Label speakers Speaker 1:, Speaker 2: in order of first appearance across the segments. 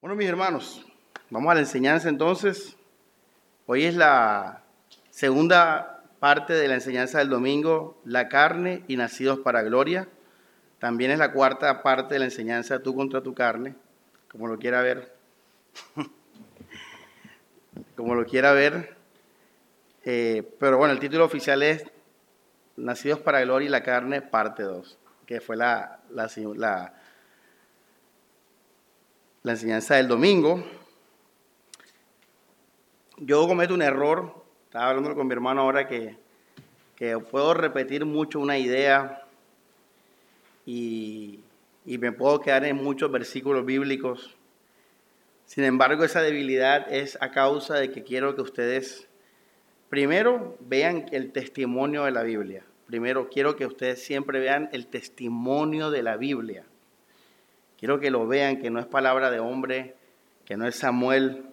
Speaker 1: Bueno, mis hermanos, vamos a la enseñanza entonces. Hoy es la segunda parte de la enseñanza del domingo, la carne y nacidos para gloria. También es la cuarta parte de la enseñanza, tú contra tu carne, como lo quiera ver. como lo quiera ver. Eh, pero bueno, el título oficial es Nacidos para Gloria y la carne, parte 2, que fue la, la, la la enseñanza del domingo, yo cometo un error, estaba hablando con mi hermano ahora que, puedo repetir mucho una idea y, y me puedo quedar en muchos versículos bíblicos. Sin embargo, esa debilidad es a causa de que quiero que ustedes primero vean el testimonio de la Biblia. Primero, quiero que ustedes siempre vean el testimonio de la Biblia. Quiero que lo vean, que no es palabra de hombre, que no es Samuel.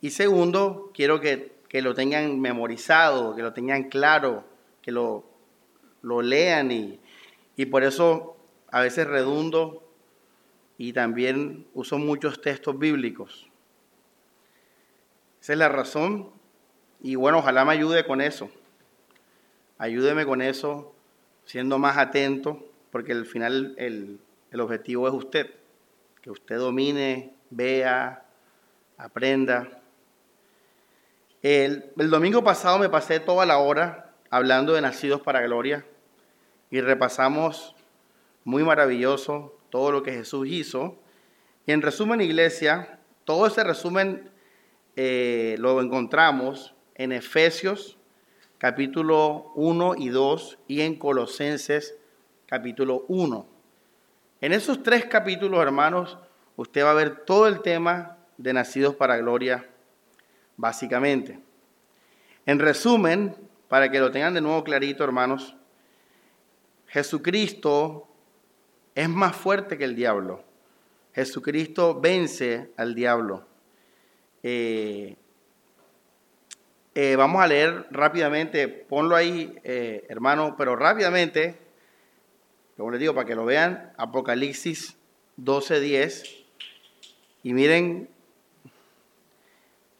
Speaker 1: Y segundo, quiero que, lo tengan memorizado, que lo tengan claro, que lo, lo lean y, y por eso a veces redundo y también uso muchos textos bíblicos. Esa es la razón y bueno, ojalá me ayude con eso. Ayúdeme con eso, siendo más atento, porque al final el, el objetivo es usted, que usted domine, vea, aprenda. El, domingo pasado me pasé toda la hora hablando de Nacidos para Gloria y repasamos muy maravilloso todo lo que Jesús hizo. Y en resumen, iglesia, todo ese resumen eh, lo encontramos en Efesios capítulo 1 y 2 y en Colosenses capítulo 1. En esos tres capítulos, hermanos, usted va a ver todo el tema de Nacidos para Gloria, básicamente. En resumen, para que lo tengan de nuevo clarito, hermanos, Jesucristo es más fuerte que el diablo. Jesucristo vence al diablo. Eh, eh, vamos a leer rápidamente, ponlo ahí, eh, hermano, pero rápidamente como les digo, para que lo vean, Apocalipsis 12:10. Y miren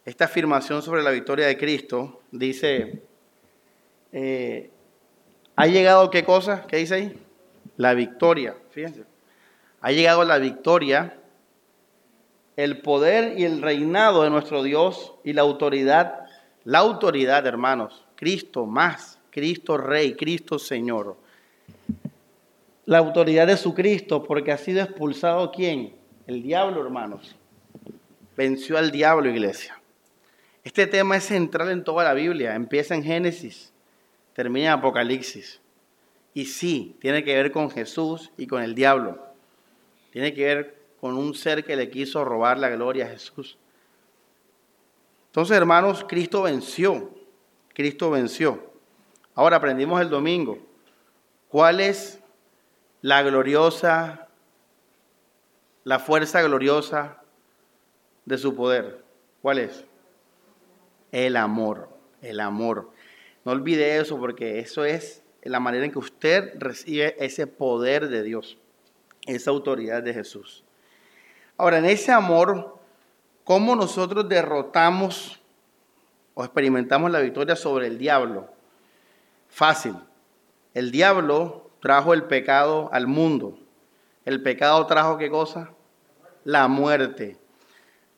Speaker 1: esta afirmación sobre la victoria de Cristo. Dice, eh, ¿ha llegado qué cosa? ¿Qué dice ahí? La victoria. Fíjense. Ha llegado la victoria, el poder y el reinado de nuestro Dios y la autoridad. La autoridad, hermanos. Cristo más. Cristo Rey, Cristo Señor la autoridad de su Cristo, porque ha sido expulsado quién? El diablo, hermanos. Venció al diablo, iglesia. Este tema es central en toda la Biblia. Empieza en Génesis, termina en Apocalipsis. Y sí, tiene que ver con Jesús y con el diablo. Tiene que ver con un ser que le quiso robar la gloria a Jesús. Entonces, hermanos, Cristo venció. Cristo venció. Ahora aprendimos el domingo. ¿Cuál es la gloriosa, la fuerza gloriosa de su poder. ¿Cuál es? El amor, el amor. No olvide eso porque eso es la manera en que usted recibe ese poder de Dios, esa autoridad de Jesús. Ahora, en ese amor, ¿cómo nosotros derrotamos o experimentamos la victoria sobre el diablo? Fácil. El diablo trajo el pecado al mundo. El pecado trajo qué cosa? La muerte.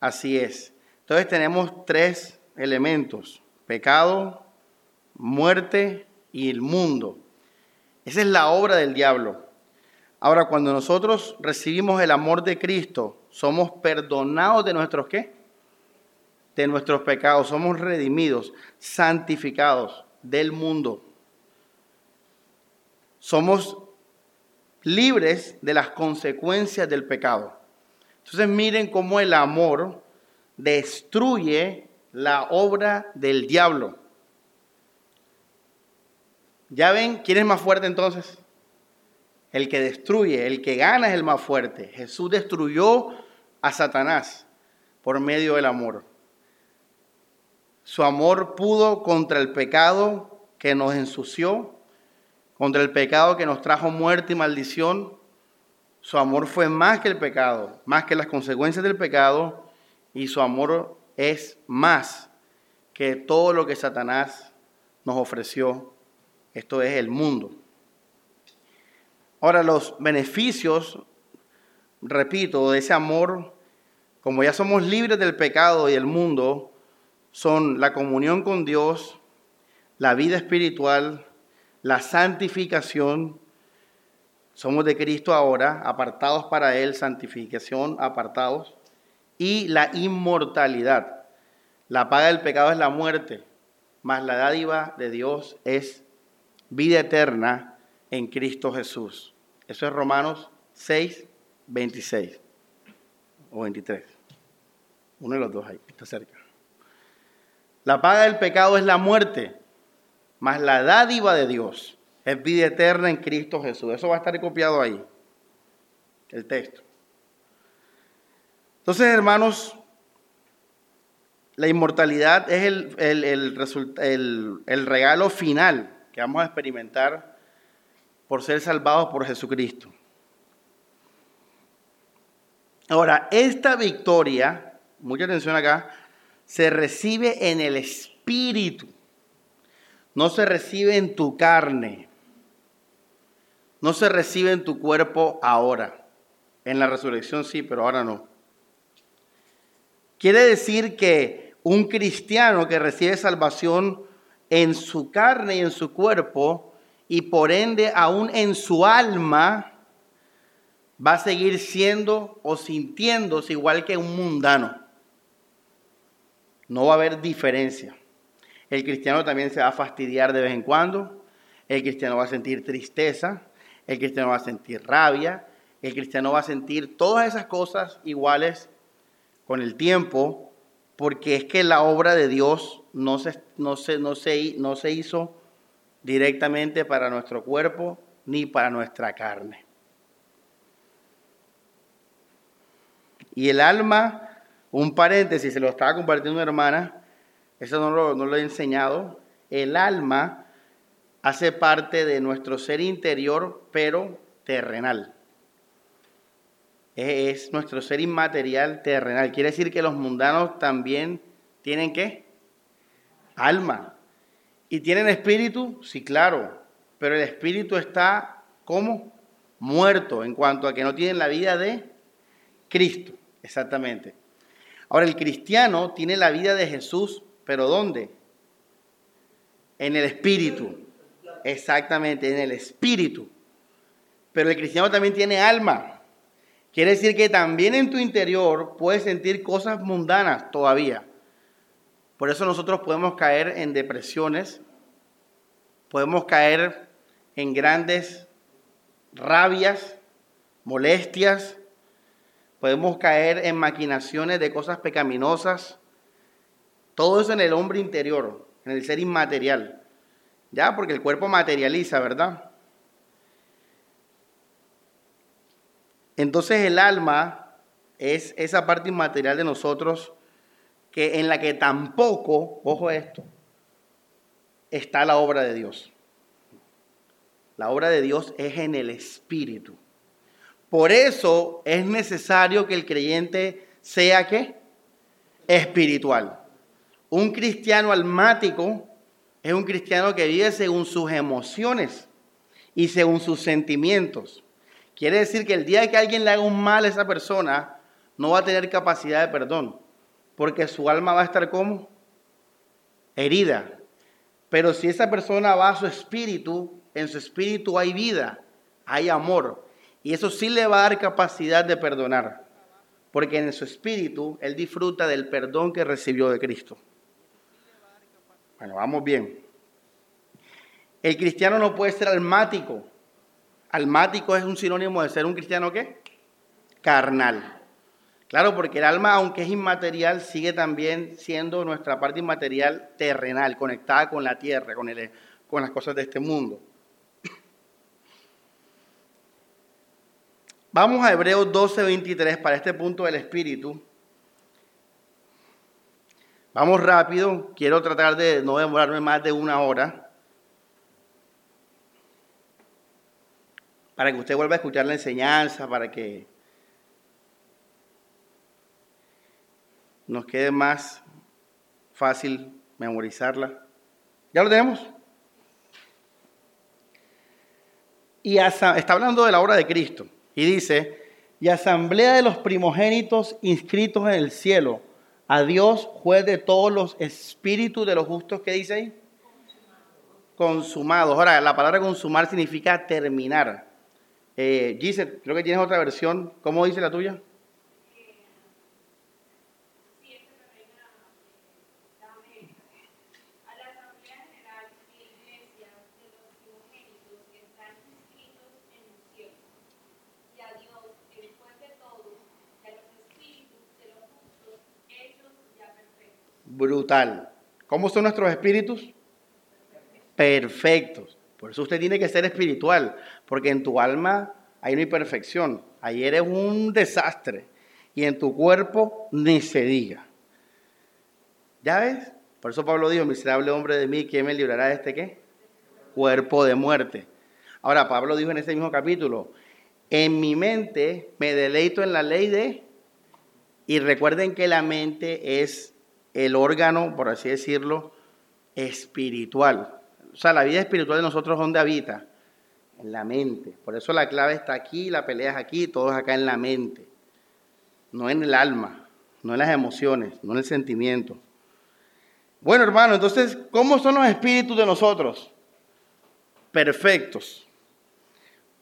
Speaker 1: Así es. Entonces tenemos tres elementos. Pecado, muerte y el mundo. Esa es la obra del diablo. Ahora, cuando nosotros recibimos el amor de Cristo, somos perdonados de nuestros qué? De nuestros pecados, somos redimidos, santificados del mundo somos libres de las consecuencias del pecado. Entonces miren cómo el amor destruye la obra del diablo. ¿Ya ven quién es más fuerte entonces? El que destruye, el que gana es el más fuerte. Jesús destruyó a Satanás por medio del amor. Su amor pudo contra el pecado que nos ensució, contra el pecado que nos trajo muerte y maldición, Su amor fue más que el pecado, más que las consecuencias del pecado, y su amor es más que todo lo que Satanás nos ofreció. Esto es el mundo. Ahora, los beneficios, repito, de ese amor, como ya somos libres del pecado y del mundo, son la comunión con Dios, la vida espiritual, la santificación. Somos de Cristo ahora, apartados para Él, santificación, apartados. Y la inmortalidad. La paga del pecado es la muerte, mas la dádiva de Dios es vida eterna en Cristo Jesús. Eso es Romanos 6, 26 o 23. Uno de los dos ahí, está cerca. La paga del pecado es la muerte, mas la dádiva de Dios es vida eterna en Cristo Jesús. Eso va a estar copiado ahí, el texto. Entonces, hermanos, la inmortalidad es el, el, el, regalo final que vamos a experimentar por ser salvados por Jesucristo. Ahora, esta victoria, mucha atención acá, se recibe en el espíritu no se recibe en tu carne, no se recibe en tu cuerpo ahora. En la resurrección sí, pero ahora no. Quiere decir que un cristiano que recibe salvación en su carne y en su cuerpo, y por ende aún en su alma, va a seguir siendo o sintiéndose igual que un mundano. No va a haber diferencia. El cristiano también se va a fastidiar de vez en cuando. El cristiano va a sentir tristeza. El cristiano va a sentir rabia. El cristiano va a sentir todas esas cosas iguales con el tiempo, porque es que la obra de Dios no se, no se, no se, no se hizo directamente para nuestro cuerpo ni para nuestra carne. Y el alma, un paréntesis, se lo estaba compartiendo una hermana, eso no lo, he enseñado. El alma hace parte de nuestro ser interior, pero terrenal. Es, nuestro ser inmaterial terrenal. Quiere decir que los mundanos también tienen qué? Alma. ¿Y tienen espíritu? Sí, claro. Pero el espíritu está como muerto en cuanto a que no tienen la vida de Cristo. Exactamente. Ahora, el cristiano tiene la vida de Jesús ¿Pero dónde? En el espíritu. Exactamente, en el espíritu. Pero el cristiano también tiene alma. Quiere decir que también en tu interior puedes sentir cosas mundanas todavía. Por eso nosotros podemos caer en depresiones, podemos caer en grandes rabias, molestias, podemos caer en maquinaciones de cosas pecaminosas, todo eso en el hombre interior, en el ser inmaterial. Ya, porque el cuerpo materializa, ¿verdad? Entonces el alma es esa parte inmaterial de nosotros que en la que tampoco, ojo esto, está la obra de Dios. La obra de Dios es en el espíritu. Por eso es necesario que el creyente sea qué? Espiritual. Un cristiano almático es un cristiano que vive según sus emociones y según sus sentimientos. Quiere decir que el día que alguien le haga un mal a esa persona, no va a tener capacidad de perdón, porque su alma va a estar como herida. Pero si esa persona va a su espíritu, en su espíritu hay vida, hay amor, y eso sí le va a dar capacidad de perdonar, porque en su espíritu él disfruta del perdón que recibió de Cristo. Bueno, vamos bien. El cristiano no puede ser almático. Almático es un sinónimo de ser un cristiano qué? Carnal. Claro, porque el alma, aunque es inmaterial, sigue también siendo nuestra parte inmaterial terrenal, conectada con la tierra, con, el, con las cosas de este mundo. Vamos a Hebreos 12:23 para este punto del espíritu. Vamos rápido, quiero tratar de no demorarme más de una hora. para que usted vuelva a escuchar la enseñanza, para que nos quede más fácil memorizarla. ¿Ya lo tenemos? Y está hablando de la obra de Cristo. Y dice, y asamblea de los primogénitos inscritos en el cielo, a Dios, juez de todos los espíritus de los justos, ¿qué dice ahí? Consumados. Ahora, la palabra consumar significa terminar. Eh, creo que tienes otra versión. ¿Cómo dice la tuya? ¿Cómo son nuestros espíritus? Perfectos. Por eso usted tiene que ser espiritual, porque en tu alma hay una imperfección. Ahí eres un desastre. Y en tu cuerpo ni se diga. ¿Ya ves? Por eso Pablo dijo, miserable hombre de mí, ¿quién me librará de este qué? Cuerpo de muerte. Ahora, Pablo dijo en ese mismo capítulo, en mi mente me deleito en la ley de... Y recuerden que la mente es el órgano, por así decirlo, espiritual. O sea, la vida espiritual de nosotros, ¿dónde habita? En la mente. Por eso la clave está aquí, la pelea es aquí, todo es acá en la mente. No en el alma, no en las emociones, no en el sentimiento. Bueno, hermano, entonces, ¿cómo son los espíritus de nosotros? Perfectos,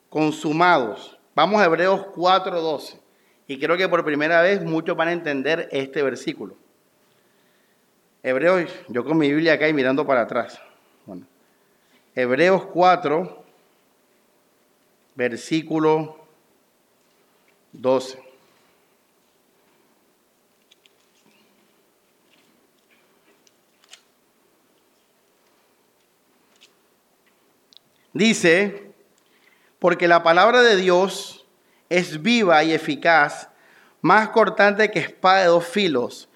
Speaker 1: consumados. Vamos a Hebreos 4:12. Y creo que por primera vez muchos van a entender este versículo. Hebreos, yo con mi Biblia acá y mirando para atrás. Bueno, Hebreos 4, versículo 12. Dice, porque la palabra de Dios es viva y eficaz, más cortante que espada de dos filos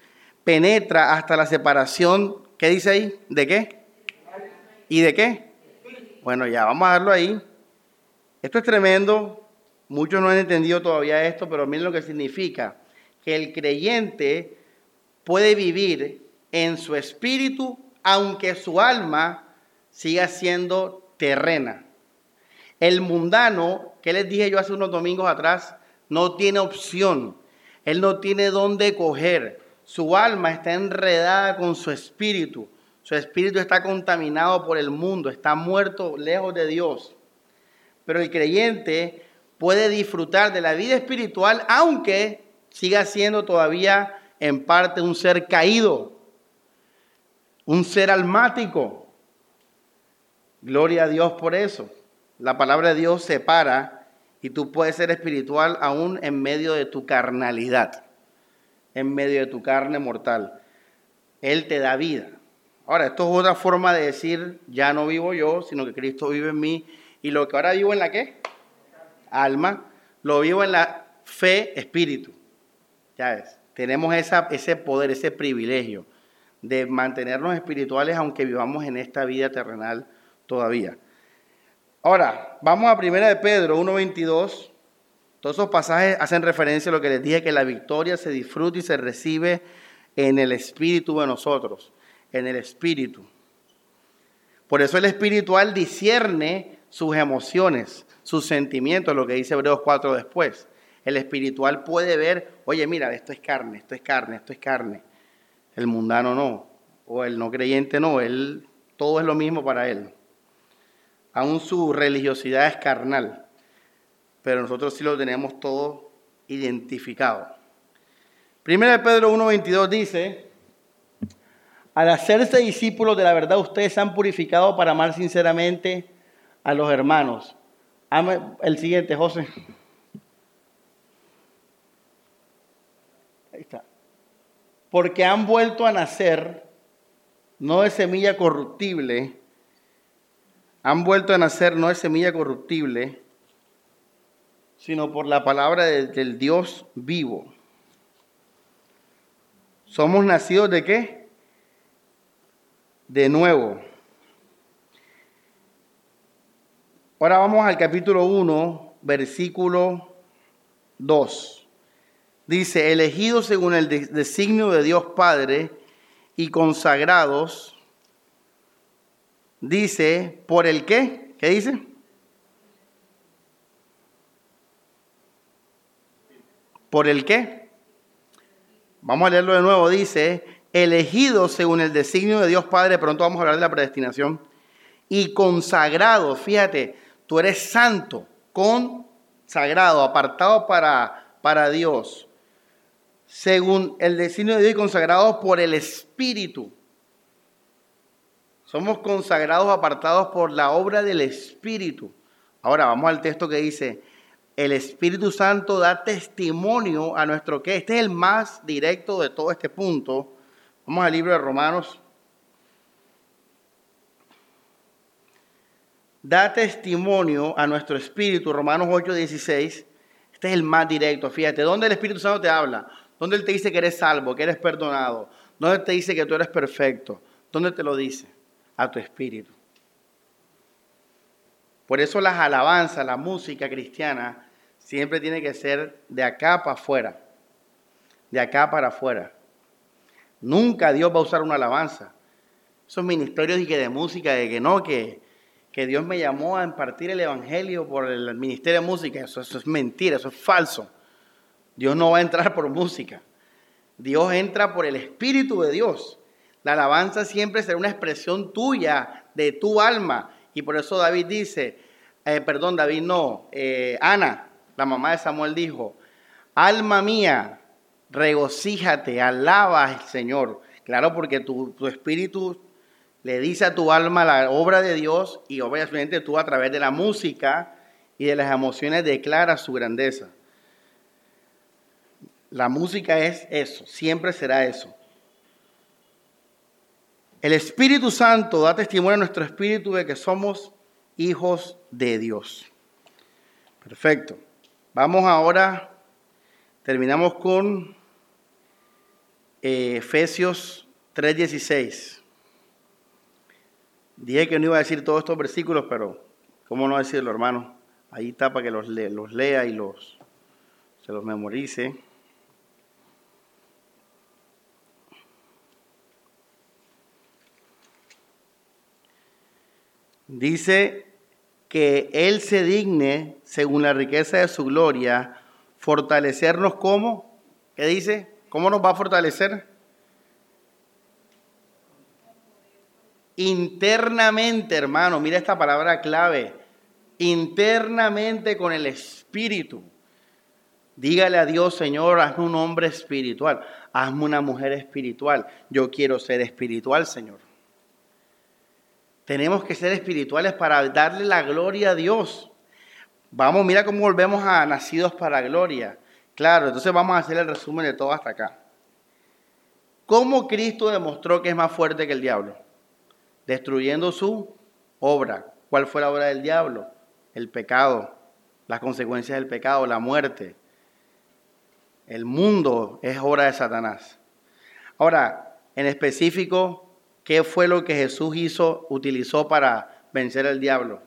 Speaker 1: penetra hasta la separación, ¿qué dice ahí? ¿De qué? ¿Y de qué? Bueno, ya vamos a darlo ahí. Esto es tremendo. Muchos no han entendido todavía esto, pero miren lo que significa. Que el creyente puede vivir en su espíritu, aunque su alma siga siendo terrena. El mundano, que les dije yo hace unos domingos atrás, no tiene opción. Él no tiene dónde coger. Su alma está enredada con su espíritu. Su espíritu está contaminado por el mundo, está muerto lejos de Dios. Pero el creyente puede disfrutar de la vida espiritual aunque siga siendo todavía en parte un ser caído, un ser almático. Gloria a Dios por eso. La palabra de Dios separa y tú puedes ser espiritual aún en medio de tu carnalidad en medio de tu carne mortal. Él te da vida. Ahora, esto es otra forma de decir, ya no vivo yo, sino que Cristo vive en mí. Y lo que ahora vivo en la qué? Alma, lo vivo en la fe, espíritu. Ya ves, tenemos esa, ese poder, ese privilegio de mantenernos espirituales aunque vivamos en esta vida terrenal todavía. Ahora, vamos a primera de Pedro 1.22 todos esos pasajes hacen referencia a lo que les dije, que la victoria se disfruta y se recibe en el espíritu de nosotros, en el espíritu. Por eso el espiritual discierne sus emociones, sus sentimientos, lo que dice Hebreos 4 después. El espiritual puede ver, oye, mira, esto es carne, esto es carne, esto es carne. El mundano no, o el no creyente no, él, todo es lo mismo para él. Aún su religiosidad es carnal pero nosotros sí lo tenemos todo identificado. Primera de Pedro 1.22 dice, al hacerse discípulos de la verdad, ustedes se han purificado para amar sinceramente a los hermanos. el siguiente, José. Ahí está. Porque han vuelto a nacer, no de semilla corruptible, han vuelto a nacer no de semilla corruptible, sino por la palabra del Dios vivo. Somos nacidos de qué? De nuevo. Ahora vamos al capítulo 1 versículo 2. Dice, elegidos según el designio de Dios Padre y consagrados, dice, ¿por el qué? ¿Qué dice? ¿Por el qué? Vamos a leerlo de nuevo. Dice, elegidos según el designio de Dios Padre, pronto vamos a hablar de la predestinación, y consagrados, fíjate, tú eres santo, consagrado, apartado para, para Dios, según el designio de Dios y consagrados por el Espíritu. Somos consagrados, apartados por la obra del Espíritu. Ahora vamos al texto que dice, el Espíritu Santo da testimonio a nuestro que este es el más directo de todo este punto. Vamos al libro de Romanos. Da testimonio a nuestro espíritu, Romanos 8, 16. Este es el más directo, fíjate. ¿Dónde el Espíritu Santo te habla? ¿Dónde Él te dice que eres salvo, que eres perdonado? ¿Dónde te dice que tú eres perfecto? ¿Dónde te lo dice? A tu espíritu. Por eso las alabanzas, la música cristiana, siempre tiene que ser de acá para afuera, de acá para afuera. Nunca Dios va a usar una alabanza. Esos ministerios y de música, de que no, que, que Dios me llamó a impartir el Evangelio por el ministerio de música, eso, eso es mentira, eso es falso. Dios no va a entrar por música. Dios entra por el Espíritu de Dios. La alabanza siempre será una expresión tuya, de tu alma. Y por eso David dice, eh, perdón, David no, eh, Ana, la mamá de Samuel dijo, alma mía, regocíjate, alaba al Señor. Claro, porque tu, tu, espíritu le dice a tu alma la obra de Dios y obviamente tú a través de la música y de las emociones declaras su grandeza. La música es eso, siempre será eso. El Espíritu Santo da testimonio a nuestro espíritu de que somos hijos de Dios. Perfecto. Vamos ahora, terminamos con eh, Efesios 3:16. Dije que no iba a decir todos estos versículos, pero ¿cómo no decirlo, hermano? Ahí está para que los, los lea y los, se los memorice. Dice que Él se digne, según la riqueza de su gloria, fortalecernos como, ¿qué dice? ¿Cómo nos va a fortalecer? Internamente, hermano, mira esta palabra clave, internamente con el Espíritu. Dígale a Dios, Señor, hazme un hombre espiritual, hazme una mujer espiritual. Yo quiero ser espiritual, Señor. Tenemos que ser espirituales para darle la gloria a Dios. Vamos, mira cómo volvemos a nacidos para gloria. Claro, entonces vamos a hacer el resumen de todo hasta acá. ¿Cómo Cristo demostró que es más fuerte que el diablo? Destruyendo su obra. ¿Cuál fue la obra del diablo? El pecado, las consecuencias del pecado, la muerte. El mundo es obra de Satanás. Ahora, en específico, ¿Qué fue lo que Jesús hizo, utilizó para vencer al diablo?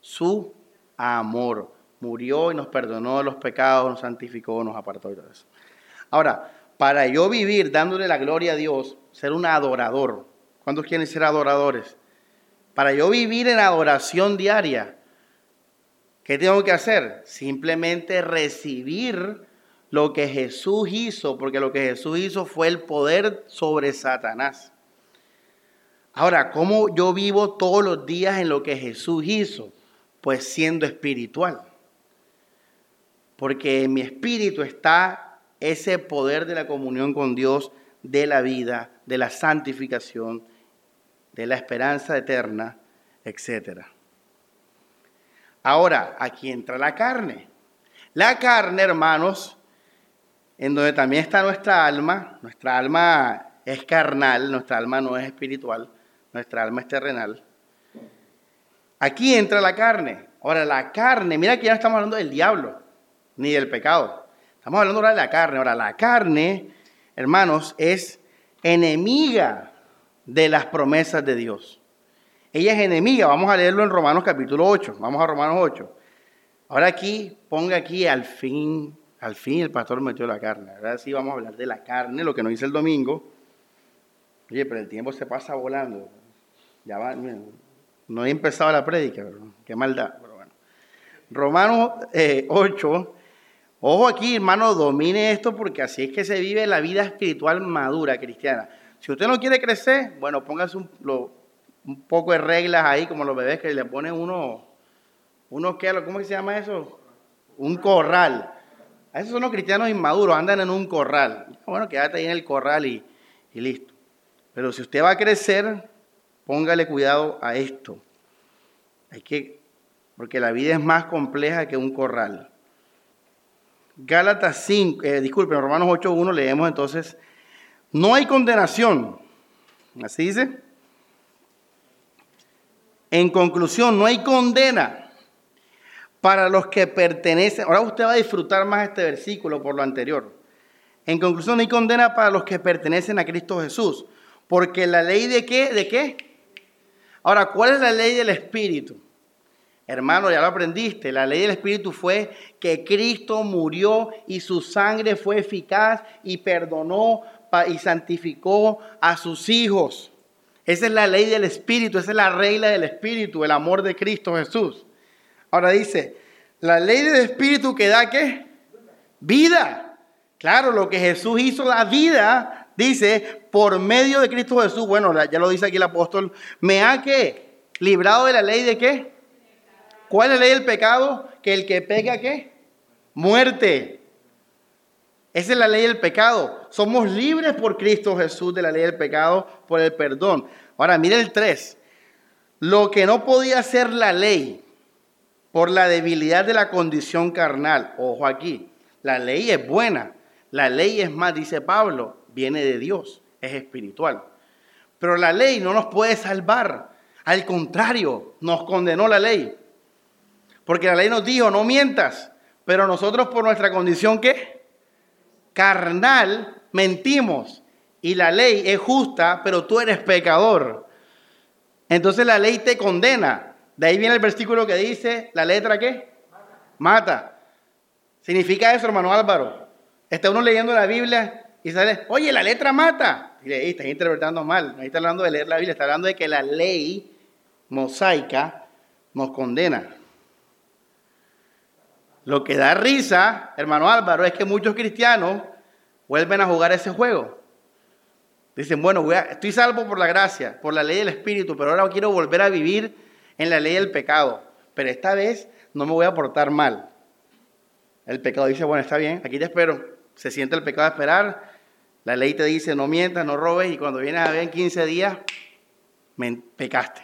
Speaker 1: Su amor. Murió y nos perdonó los pecados, nos santificó, nos apartó y todo eso. Ahora, para yo vivir dándole la gloria a Dios, ser un adorador. ¿Cuántos quieren ser adoradores? Para yo vivir en adoración diaria, ¿qué tengo que hacer? Simplemente recibir lo que Jesús hizo, porque lo que Jesús hizo fue el poder sobre Satanás. Ahora, ¿cómo yo vivo todos los días en lo que Jesús hizo? Pues siendo espiritual. Porque en mi espíritu está ese poder de la comunión con Dios, de la vida, de la santificación, de la esperanza eterna, etc. Ahora, aquí entra la carne. La carne, hermanos, en donde también está nuestra alma, nuestra alma es carnal, nuestra alma no es espiritual nuestra alma es terrenal. Aquí entra la carne. Ahora, la carne, mira que ya no estamos hablando del diablo, ni del pecado. Estamos hablando ahora de la carne. Ahora, la carne, hermanos, es enemiga de las promesas de Dios. Ella es enemiga. Vamos a leerlo en Romanos capítulo 8. Vamos a Romanos 8. Ahora aquí, ponga aquí al fin, al fin el pastor metió la carne. Ahora sí vamos a hablar de la carne, lo que nos dice el domingo. Oye, pero el tiempo se pasa volando. Ya va, no he empezado la prédica, qué maldad. Pero bueno. Romanos 8, eh, ojo aquí, hermano, domine esto porque así es que se vive la vida espiritual madura cristiana. Si usted no quiere crecer, bueno, póngase un, un poco de reglas ahí, como los bebés que le ponen uno, uno ¿qué? ¿cómo se llama eso? Un corral. A esos son los cristianos inmaduros, andan en un corral. Bueno, quédate ahí en el corral y, y listo. Pero si usted va a crecer, póngale cuidado a esto. Hay que, porque la vida es más compleja que un corral. Gálatas 5, eh, disculpen, Romanos 8.1 leemos entonces, no hay condenación. Así dice. En conclusión, no hay condena para los que pertenecen. Ahora usted va a disfrutar más este versículo por lo anterior. En conclusión, no hay condena para los que pertenecen a Cristo Jesús. Porque la ley de qué? ¿De qué? Ahora, ¿cuál es la ley del Espíritu? Hermano, ya lo aprendiste. La ley del Espíritu fue que Cristo murió y su sangre fue eficaz y perdonó y santificó a sus hijos. Esa es la ley del Espíritu, esa es la regla del Espíritu, el amor de Cristo Jesús. Ahora dice, la ley del Espíritu que da qué? Vida. Claro, lo que Jesús hizo da vida dice, por medio de Cristo Jesús, bueno, ya lo dice aquí el apóstol, me ha que librado de la ley de qué? ¿Cuál es la ley del pecado? Que el que pega qué? Muerte. Esa es la ley del pecado. Somos libres por Cristo Jesús de la ley del pecado, por el perdón. Ahora, mire el 3. Lo que no podía hacer la ley por la debilidad de la condición carnal. Ojo aquí, la ley es buena. La ley es más, dice Pablo, viene de Dios, es espiritual. Pero la ley no nos puede salvar. Al contrario, nos condenó la ley. Porque la ley nos dijo, no mientas. Pero nosotros por nuestra condición, ¿qué? Carnal, mentimos. Y la ley es justa, pero tú eres pecador. Entonces la ley te condena. De ahí viene el versículo que dice, ¿la letra qué? Mata. ¿Significa eso, hermano Álvaro? Está uno leyendo la Biblia y sale, oye, la letra mata. Y le estás interpretando mal. No está hablando de leer la Biblia, está hablando de que la ley mosaica nos condena. Lo que da risa, hermano Álvaro, es que muchos cristianos vuelven a jugar ese juego. Dicen, bueno, estoy salvo por la gracia, por la ley del Espíritu, pero ahora quiero volver a vivir en la ley del pecado. Pero esta vez no me voy a portar mal. El pecado dice, bueno, está bien, aquí te espero. Se siente el pecado de esperar, la ley te dice no mientas, no robes y cuando vienes a ver en 15 días, me pecaste.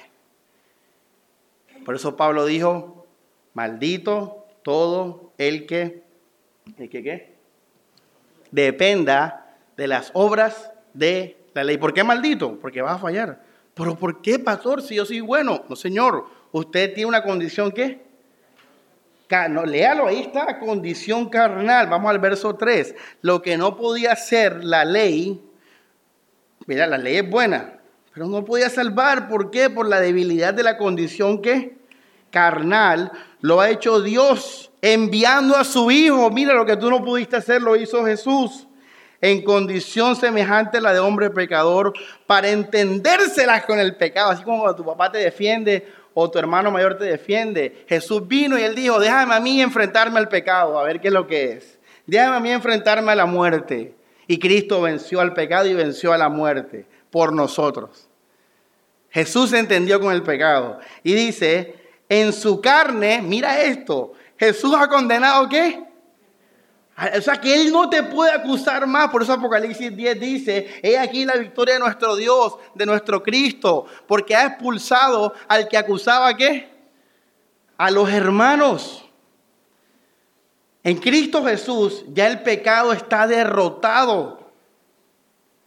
Speaker 1: Por eso Pablo dijo, maldito todo el que, el que qué, dependa de las obras de la ley. ¿Por qué maldito? Porque vas a fallar. Pero ¿por qué, pastor, si yo soy bueno? No, señor, usted tiene una condición que no, léalo, ahí está, condición carnal. Vamos al verso 3. Lo que no podía hacer la ley, mira, la ley es buena, pero no podía salvar. ¿Por qué? Por la debilidad de la condición que carnal lo ha hecho Dios enviando a su Hijo. Mira, lo que tú no pudiste hacer lo hizo Jesús en condición semejante a la de hombre pecador para entendérselas con el pecado. Así como tu papá te defiende o tu hermano mayor te defiende. Jesús vino y él dijo, déjame a mí enfrentarme al pecado, a ver qué es lo que es. Déjame a mí enfrentarme a la muerte. Y Cristo venció al pecado y venció a la muerte por nosotros. Jesús se entendió con el pecado. Y dice, en su carne, mira esto, Jesús ha condenado qué? O sea que Él no te puede acusar más. Por eso Apocalipsis 10 dice, he aquí la victoria de nuestro Dios, de nuestro Cristo, porque ha expulsado al que acusaba qué? A los hermanos. En Cristo Jesús ya el pecado está derrotado.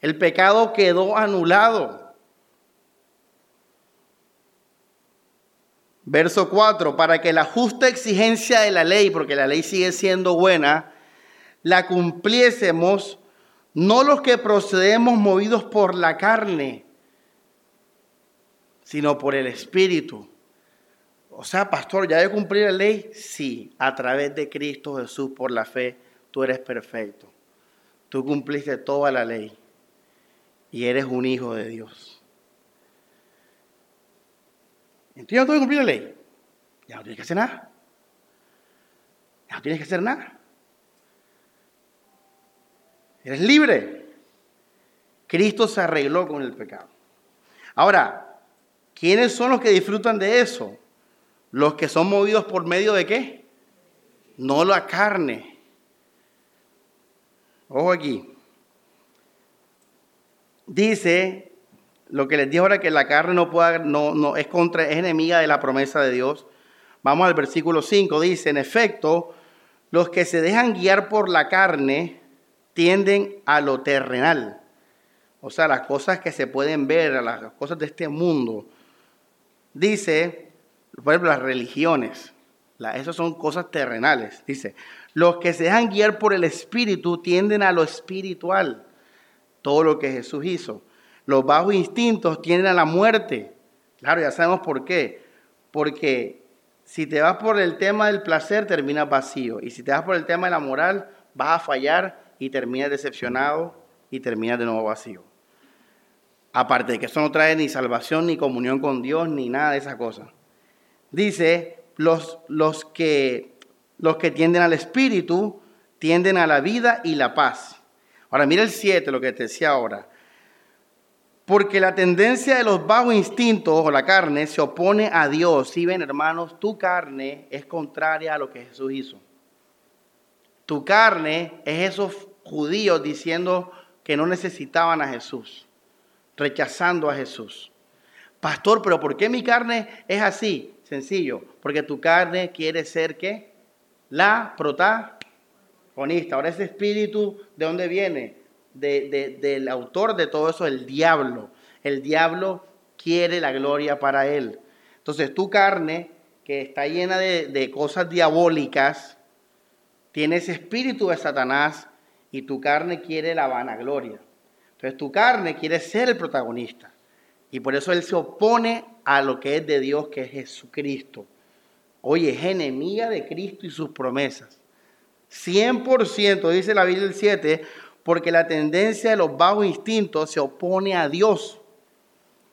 Speaker 1: El pecado quedó anulado. Verso 4, para que la justa exigencia de la ley, porque la ley sigue siendo buena, la cumpliésemos, no los que procedemos movidos por la carne, sino por el Espíritu. O sea, pastor, ¿ya he cumplido la ley? Sí, a través de Cristo Jesús, por la fe, tú eres perfecto. Tú cumpliste toda la ley y eres un hijo de Dios. Entonces ya no tengo cumplir la ley. Ya no tienes que hacer nada. Ya no tienes que hacer nada. Eres libre. Cristo se arregló con el pecado. Ahora, ¿quiénes son los que disfrutan de eso? Los que son movidos por medio de qué? No la carne. Ojo aquí. Dice lo que les dije ahora que la carne no pueda, no, no, es contra, es enemiga de la promesa de Dios. Vamos al versículo 5, dice, en efecto, los que se dejan guiar por la carne tienden a lo terrenal. O sea, las cosas que se pueden ver, las cosas de este mundo. Dice, por ejemplo, las religiones. esas son cosas terrenales. Dice, los que se dejan guiar por el espíritu tienden a lo espiritual. Todo lo que Jesús hizo. Los bajos instintos tienden a la muerte. Claro, ya sabemos por qué. Porque si te vas por el tema del placer, terminas vacío. Y si te vas por el tema de la moral, vas a fallar y terminas decepcionado y terminas de nuevo vacío. Aparte de que eso no trae ni salvación, ni comunión con Dios, ni nada de esas cosas. Dice, los, los, que, los que tienden al espíritu tienden a la vida y la paz. Ahora mira el 7, lo que te decía ahora. Porque la tendencia de los bajos instintos o la carne se opone a Dios. Si ven, hermanos, tu carne es contraria a lo que Jesús hizo. Tu carne es esos judíos diciendo que no necesitaban a Jesús, rechazando a Jesús. Pastor, pero ¿por qué mi carne es así? Sencillo, porque tu carne quiere ser qué? La protagonista. Ahora ese espíritu, ¿de dónde viene? del autor de todo eso, el diablo. El diablo quiere la gloria para él. Entonces tu carne, que está llena de, de cosas diabólicas, tiene ese espíritu de Satanás y tu carne quiere la vanagloria. Entonces tu carne quiere ser el protagonista. Y por eso él se opone a lo que es de Dios, que es Jesucristo. Oye, es enemiga de Cristo y sus promesas. 100%, dice la Biblia del 7, porque la tendencia de los bajos instintos se opone a Dios,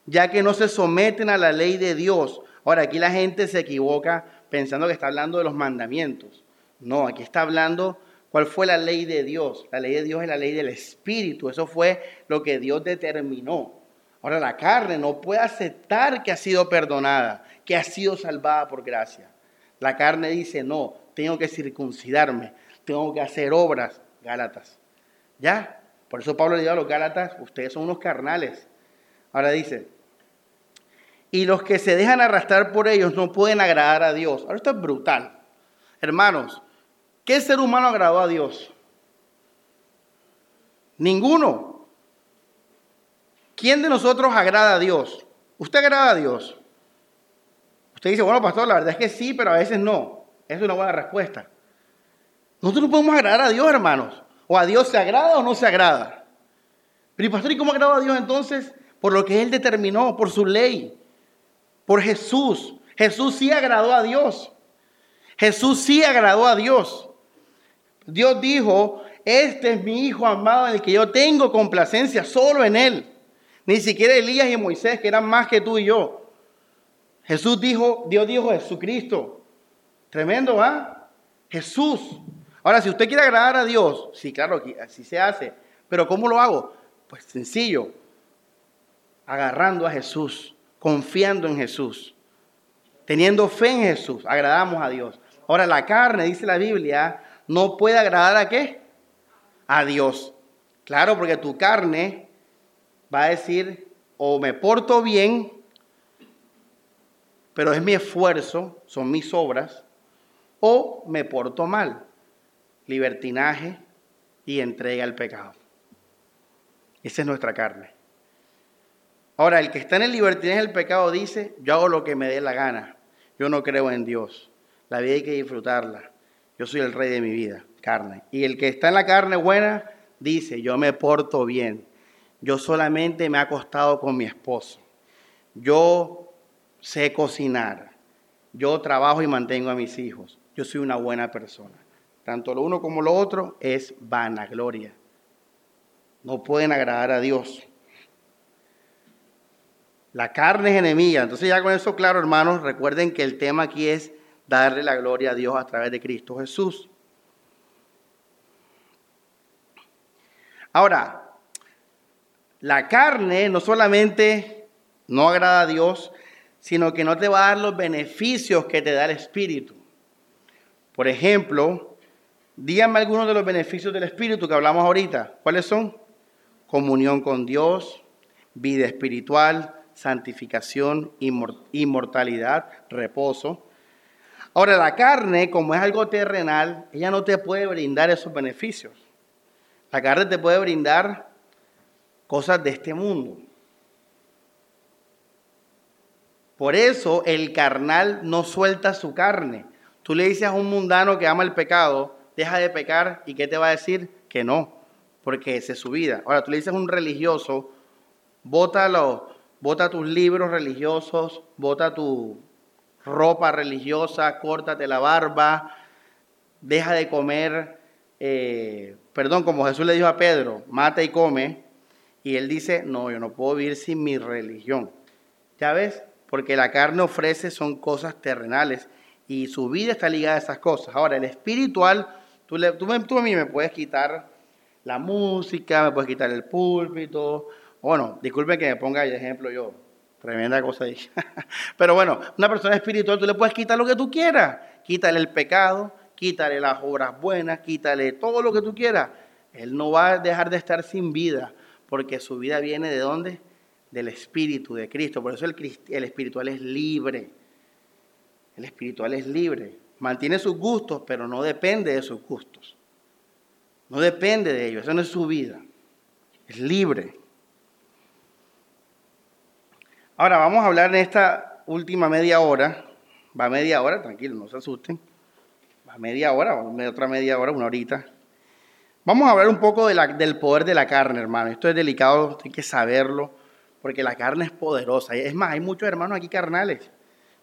Speaker 1: ya que no se someten a la ley de Dios. Ahora, aquí la gente se equivoca pensando que está hablando de los mandamientos. No, aquí está hablando cuál fue la ley de Dios. La ley de Dios es la ley del Espíritu. Eso fue lo que Dios determinó. Ahora, la carne no puede aceptar que ha sido perdonada, que ha sido salvada por gracia. La carne dice, no, tengo que circuncidarme, tengo que hacer obras, Gálatas. ¿Ya? Por eso Pablo le dijo a los Gálatas, ustedes son unos carnales. Ahora dice, y los que se dejan arrastrar por ellos no pueden agradar a Dios. Ahora esto es brutal. Hermanos, ¿qué ser humano agradó a Dios? Ninguno. ¿Quién de nosotros agrada a Dios? ¿Usted agrada a Dios? Usted dice, bueno, pastor, la verdad es que sí, pero a veces no. Es una buena respuesta. Nosotros no podemos agradar a Dios, hermanos. ¿O a Dios se agrada o no se agrada? Pero, ¿y pastor, ¿y cómo agrada a Dios entonces? Por lo que Él determinó, por su ley, por Jesús. Jesús sí agradó a Dios. Jesús sí agradó a Dios. Dios dijo, este es mi Hijo amado en el que yo tengo complacencia, solo en Él. Ni siquiera Elías y Moisés, que eran más que tú y yo. Jesús dijo, Dios dijo Jesucristo. Tremendo, ¿va? Jesús. Ahora, si usted quiere agradar a Dios, sí, claro, así se hace. Pero ¿cómo lo hago? Pues sencillo, agarrando a Jesús, confiando en Jesús, teniendo fe en Jesús, agradamos a Dios. Ahora, la carne, dice la Biblia, no puede agradar a qué? A Dios. Claro, porque tu carne va a decir, o me porto bien, pero es mi esfuerzo, son mis obras, o me porto mal libertinaje y entrega al pecado. Esa es nuestra carne. Ahora, el que está en el libertinaje del pecado dice, yo hago lo que me dé la gana, yo no creo en Dios, la vida hay que disfrutarla, yo soy el rey de mi vida, carne. Y el que está en la carne buena dice, yo me porto bien, yo solamente me he acostado con mi esposo, yo sé cocinar, Yo trabajo y mantengo a mis hijos. Yo soy una buena persona. Tanto lo uno como lo otro es vanagloria. No pueden agradar a Dios. La carne es enemiga. Entonces ya con eso claro, hermanos, recuerden que el tema aquí es darle la gloria a Dios a través de Cristo Jesús. Ahora, la carne no solamente no agrada a Dios, sino que no te va a dar los beneficios que te da el Espíritu. Por ejemplo, díganme algunos de los beneficios del Espíritu que hablamos ahorita. ¿Cuáles son? Comunión con Dios, vida espiritual, santificación, inmortalidad, reposo. Ahora, la carne, como es algo terrenal, ella no te puede brindar esos beneficios. La carne te puede brindar cosas de este mundo. Por eso el carnal no suelta su carne. Tú le dices a un mundano que ama el pecado, deja de pecar, ¿y qué te va a decir? Que no, porque esa es su vida. Ahora, tú le dices a un religioso, bótalo, bota tus libros religiosos, bota tu ropa religiosa, córtate la barba, deja de comer, eh, perdón, como Jesús le dijo a Pedro, mata y come, y él dice, no, yo no puedo vivir sin mi religión. ¿Ya ves? porque la carne ofrece son cosas terrenales y su vida está ligada a esas cosas. Ahora, el espiritual, tú, tú, a mí me puedes quitar la música, me puedes quitar el púlpito. Bueno, disculpen que me ponga de ejemplo yo, tremenda cosa ahí. Pero bueno, una persona espiritual tú le puedes quitar lo que tú quieras. Quítale el pecado, quítale las obras buenas, quítale todo lo que tú quieras. Él no va a dejar de estar sin vida, porque su vida viene de dónde? del Espíritu de Cristo. Por eso el, el espiritual es libre. El espiritual es libre. Mantiene sus gustos, pero no depende de sus gustos. No depende de ellos. Eso no es su vida. Es libre. Ahora vamos a hablar en esta última media hora. Va media hora, tranquilo, no se asusten. Va media hora, otra media hora, una horita. Vamos a hablar un poco del poder de la carne, hermano. Esto es delicado, hay que saberlo porque la carne es poderosa. Es más, hay muchos hermanos aquí carnales.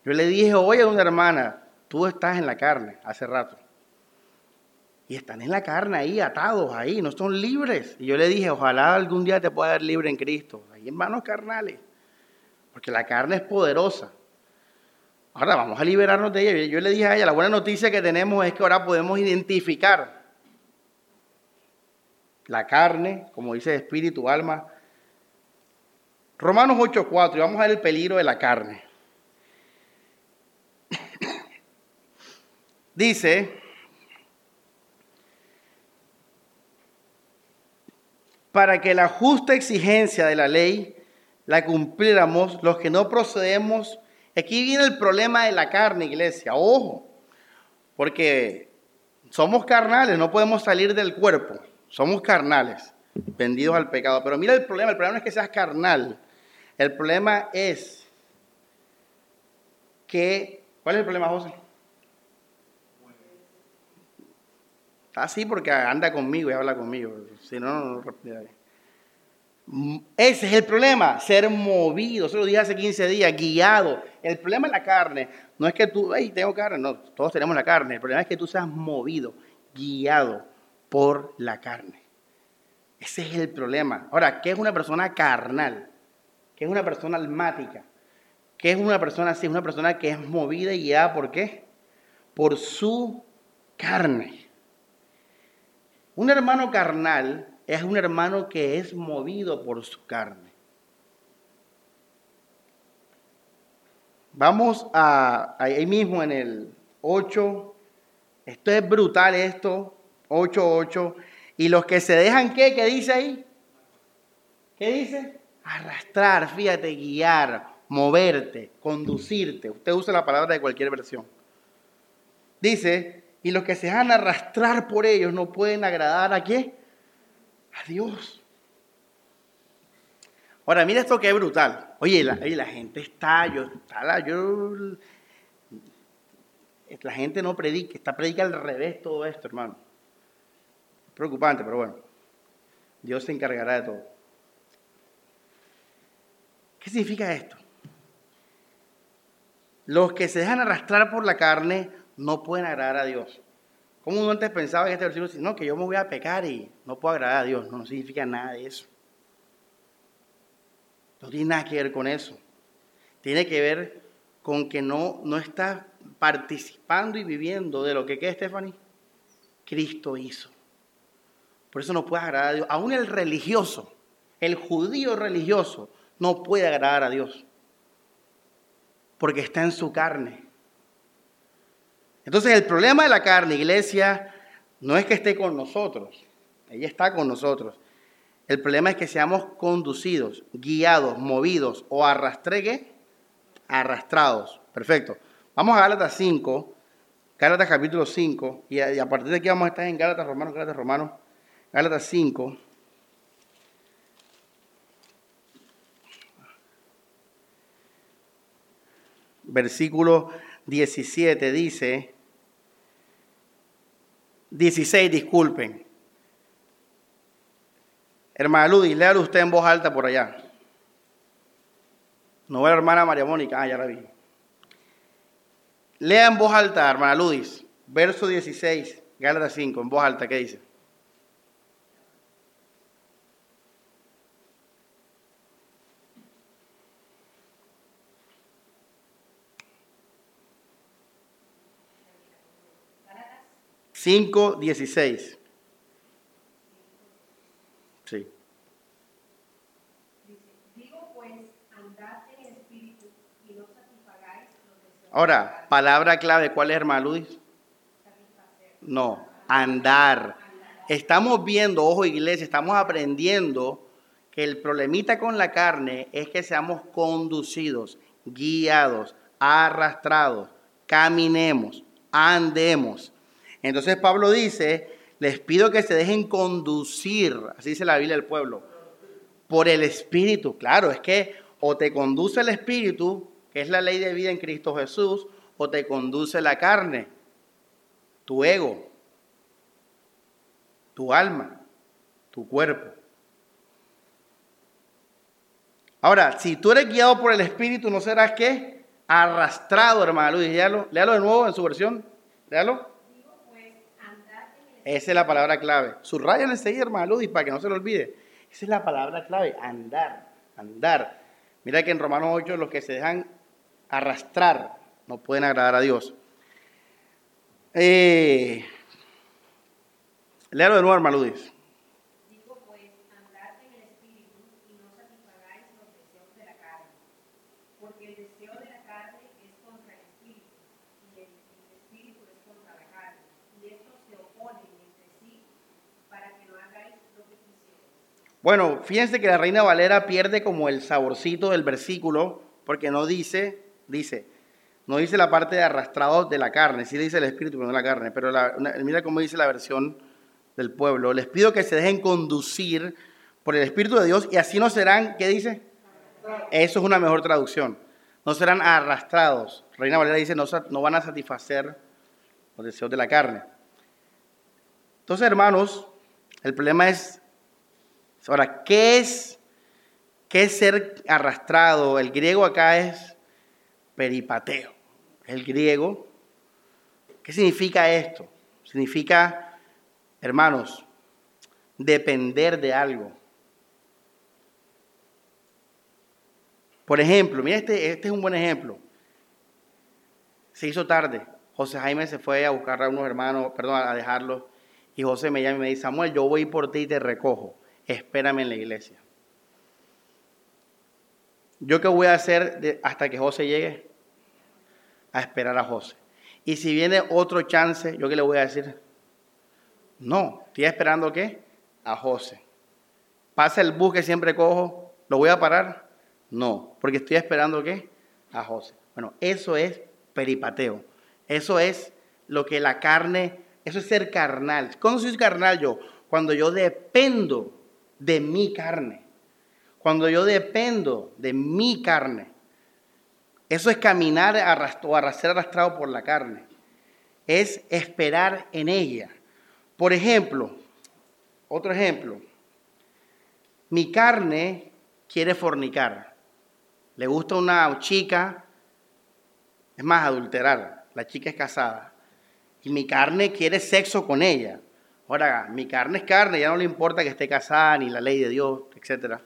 Speaker 1: Yo le dije, oye, una hermana, tú estás en la carne hace rato. Y están en la carne ahí, atados ahí, no son libres. Y yo le dije, ojalá algún día te pueda ver libre en Cristo. Hay hermanos carnales, porque la carne es poderosa. Ahora vamos a liberarnos de ella. Yo le dije a ella, la buena noticia que tenemos es que ahora podemos identificar la carne, como dice espíritu, alma, Romanos 8:4, y vamos a ver el peligro de la carne. Dice, para que la justa exigencia de la ley la cumpliéramos los que no procedemos. Aquí viene el problema de la carne, iglesia. Ojo, porque somos carnales, no podemos salir del cuerpo. Somos carnales, vendidos al pecado. Pero mira el problema, el problema no es que seas carnal. El problema es que, ¿cuál es el problema, José? Está así porque anda conmigo y habla conmigo. Si no, no Ese es el problema, ser movido. Eso lo dije hace 15 días, guiado. El problema es la carne. No es que tú, ay, tengo carne. No, todos tenemos la carne. El problema es que tú seas movido, guiado por la carne. Ese es el problema. Ahora, ¿qué es una persona carnal? que es una persona almática, que es una persona así, una persona que es movida y guiada por qué? Por su carne. Un hermano carnal es un hermano que es movido por su carne. Vamos a ahí mismo en el 8. Esto es brutal esto. 8, 8. Y los que se dejan, ¿qué? ¿Qué dice ahí? ¿Qué dice? Arrastrar, fíjate, guiar, moverte, conducirte. Usted usa la palabra de cualquier versión. Dice, y los que se dejan arrastrar por ellos no pueden agradar a qué? A Dios. Ahora, mira esto que es brutal. Oye, la, gente está, yo, está la gente no predica, está predica al revés todo esto, hermano. Preocupante, pero bueno. Dios se encargará de todo. ¿Qué significa esto? los que se dejan arrastrar por la carne no pueden agradar a Dios. Como uno antes pensaba en este versículo, no, que yo me voy a pecar y no puedo agradar a Dios. No, significa nada de eso. No tiene nada que ver con eso. Tiene que ver con que no, no estás participando y viviendo de lo que, ¿qué, Stephanie? Cristo hizo. Por eso no puede agradar a Dios. Aún el religioso, el judío religioso, no puede agradar a Dios. Porque está en su carne. Entonces el problema de la carne, iglesia, no es que esté con nosotros. Ella está con nosotros. El problema es que seamos conducidos, guiados, movidos o arrastregue, arrastrados. Perfecto. Vamos a Gálatas 5, Gálatas capítulo 5, y a, y a partir de aquí vamos a estar en Gálatas Romanos, Gálatas Romanos, Gálatas 5. Versículo 17 dice, 16, disculpen. Hermana Ludis, léalo usted en voz alta por allá. No ve hermana María Mónica, ah, ya la vi. Lea en voz alta, hermana Ludis, verso 16, Gálatas 5, en voz alta, ¿qué dice? Cinco, dieciséis. Sí. Ahora, palabra clave, ¿cuál es, hermano Luis? No, andar. Estamos viendo, ojo iglesia, estamos aprendiendo que el problemita con la carne es que seamos conducidos, guiados, arrastrados, caminemos, andemos. Entonces Pablo dice, les pido que se dejen conducir, así dice la Biblia del pueblo, por el Espíritu. Claro, es que o te conduce el Espíritu que es la ley de vida en Cristo Jesús, o te conduce la carne, tu ego, tu alma, tu cuerpo. Ahora, si tú eres guiado por el Espíritu, ¿no serás qué? Arrastrado, hermano Luis. Léalo, léalo de nuevo en su versión. Léalo. Esa es la palabra clave. Subrayan enseguida, hermano Luis, para que no se lo olvide. Esa es la palabra clave, andar, andar. Mira que en Romanos 8 los que se dejan arrastrar, no pueden agradar a Dios. Eh, léalo de nuevo, hermano Luis. Digo pues, andad en el espíritu y no satisfagáis los deseos de la carne, porque el deseo de la carne es contra el espíritu y el, espíritu es contra la carne, y estos se oponen entre sí para que no hagáis lo que quisierais. Bueno, fíjense que la Reina Valera pierde como el saborcito del versículo, porque no dice dice, no dice la parte de arrastrado de la carne, sí dice el espíritu, pero no la carne, pero mira cómo dice la versión del pueblo. Les pido que se dejen conducir por el Espíritu de Dios y así no serán, ¿qué dice? Eso es una mejor traducción. No serán arrastrados. Reina Valera dice, no, no van a satisfacer los deseos de la carne. Entonces, hermanos, el problema es, ahora, ¿qué es, qué ser arrastrado? El griego acá es peripateo, el griego. ¿Qué significa esto? Significa, hermanos, depender de algo. Por ejemplo, mira, este, este es un buen ejemplo. Se hizo tarde. José Jaime se fue a buscar a unos hermanos, perdón, a dejarlos. Y José me llama y me dice, Samuel, yo voy por ti y te recojo. Espérame en la iglesia. ¿Yo qué voy a hacer hasta que José llegue? a esperar a José. Y si viene otro chance, ¿yo qué le voy a decir? No, estoy esperando qué? A José. Pasa el bus que siempre cojo, ¿lo voy a parar? No, porque estoy esperando qué? A José. Bueno, eso es peripateo. Eso es lo que la carne, eso es ser carnal. ¿Cuándo soy carnal yo? Cuando yo dependo de mi carne. Cuando yo dependo de mi carne. Eso es caminar o ser arrastrado por la carne. Es esperar en ella. Por ejemplo, otro ejemplo. Mi carne quiere fornicar. Le gusta una chica es más, adulterar. La chica es casada. Y mi carne quiere sexo con ella. Ahora, mi carne es carne, ya no le importa que esté casada, ni la ley de Dios, etc.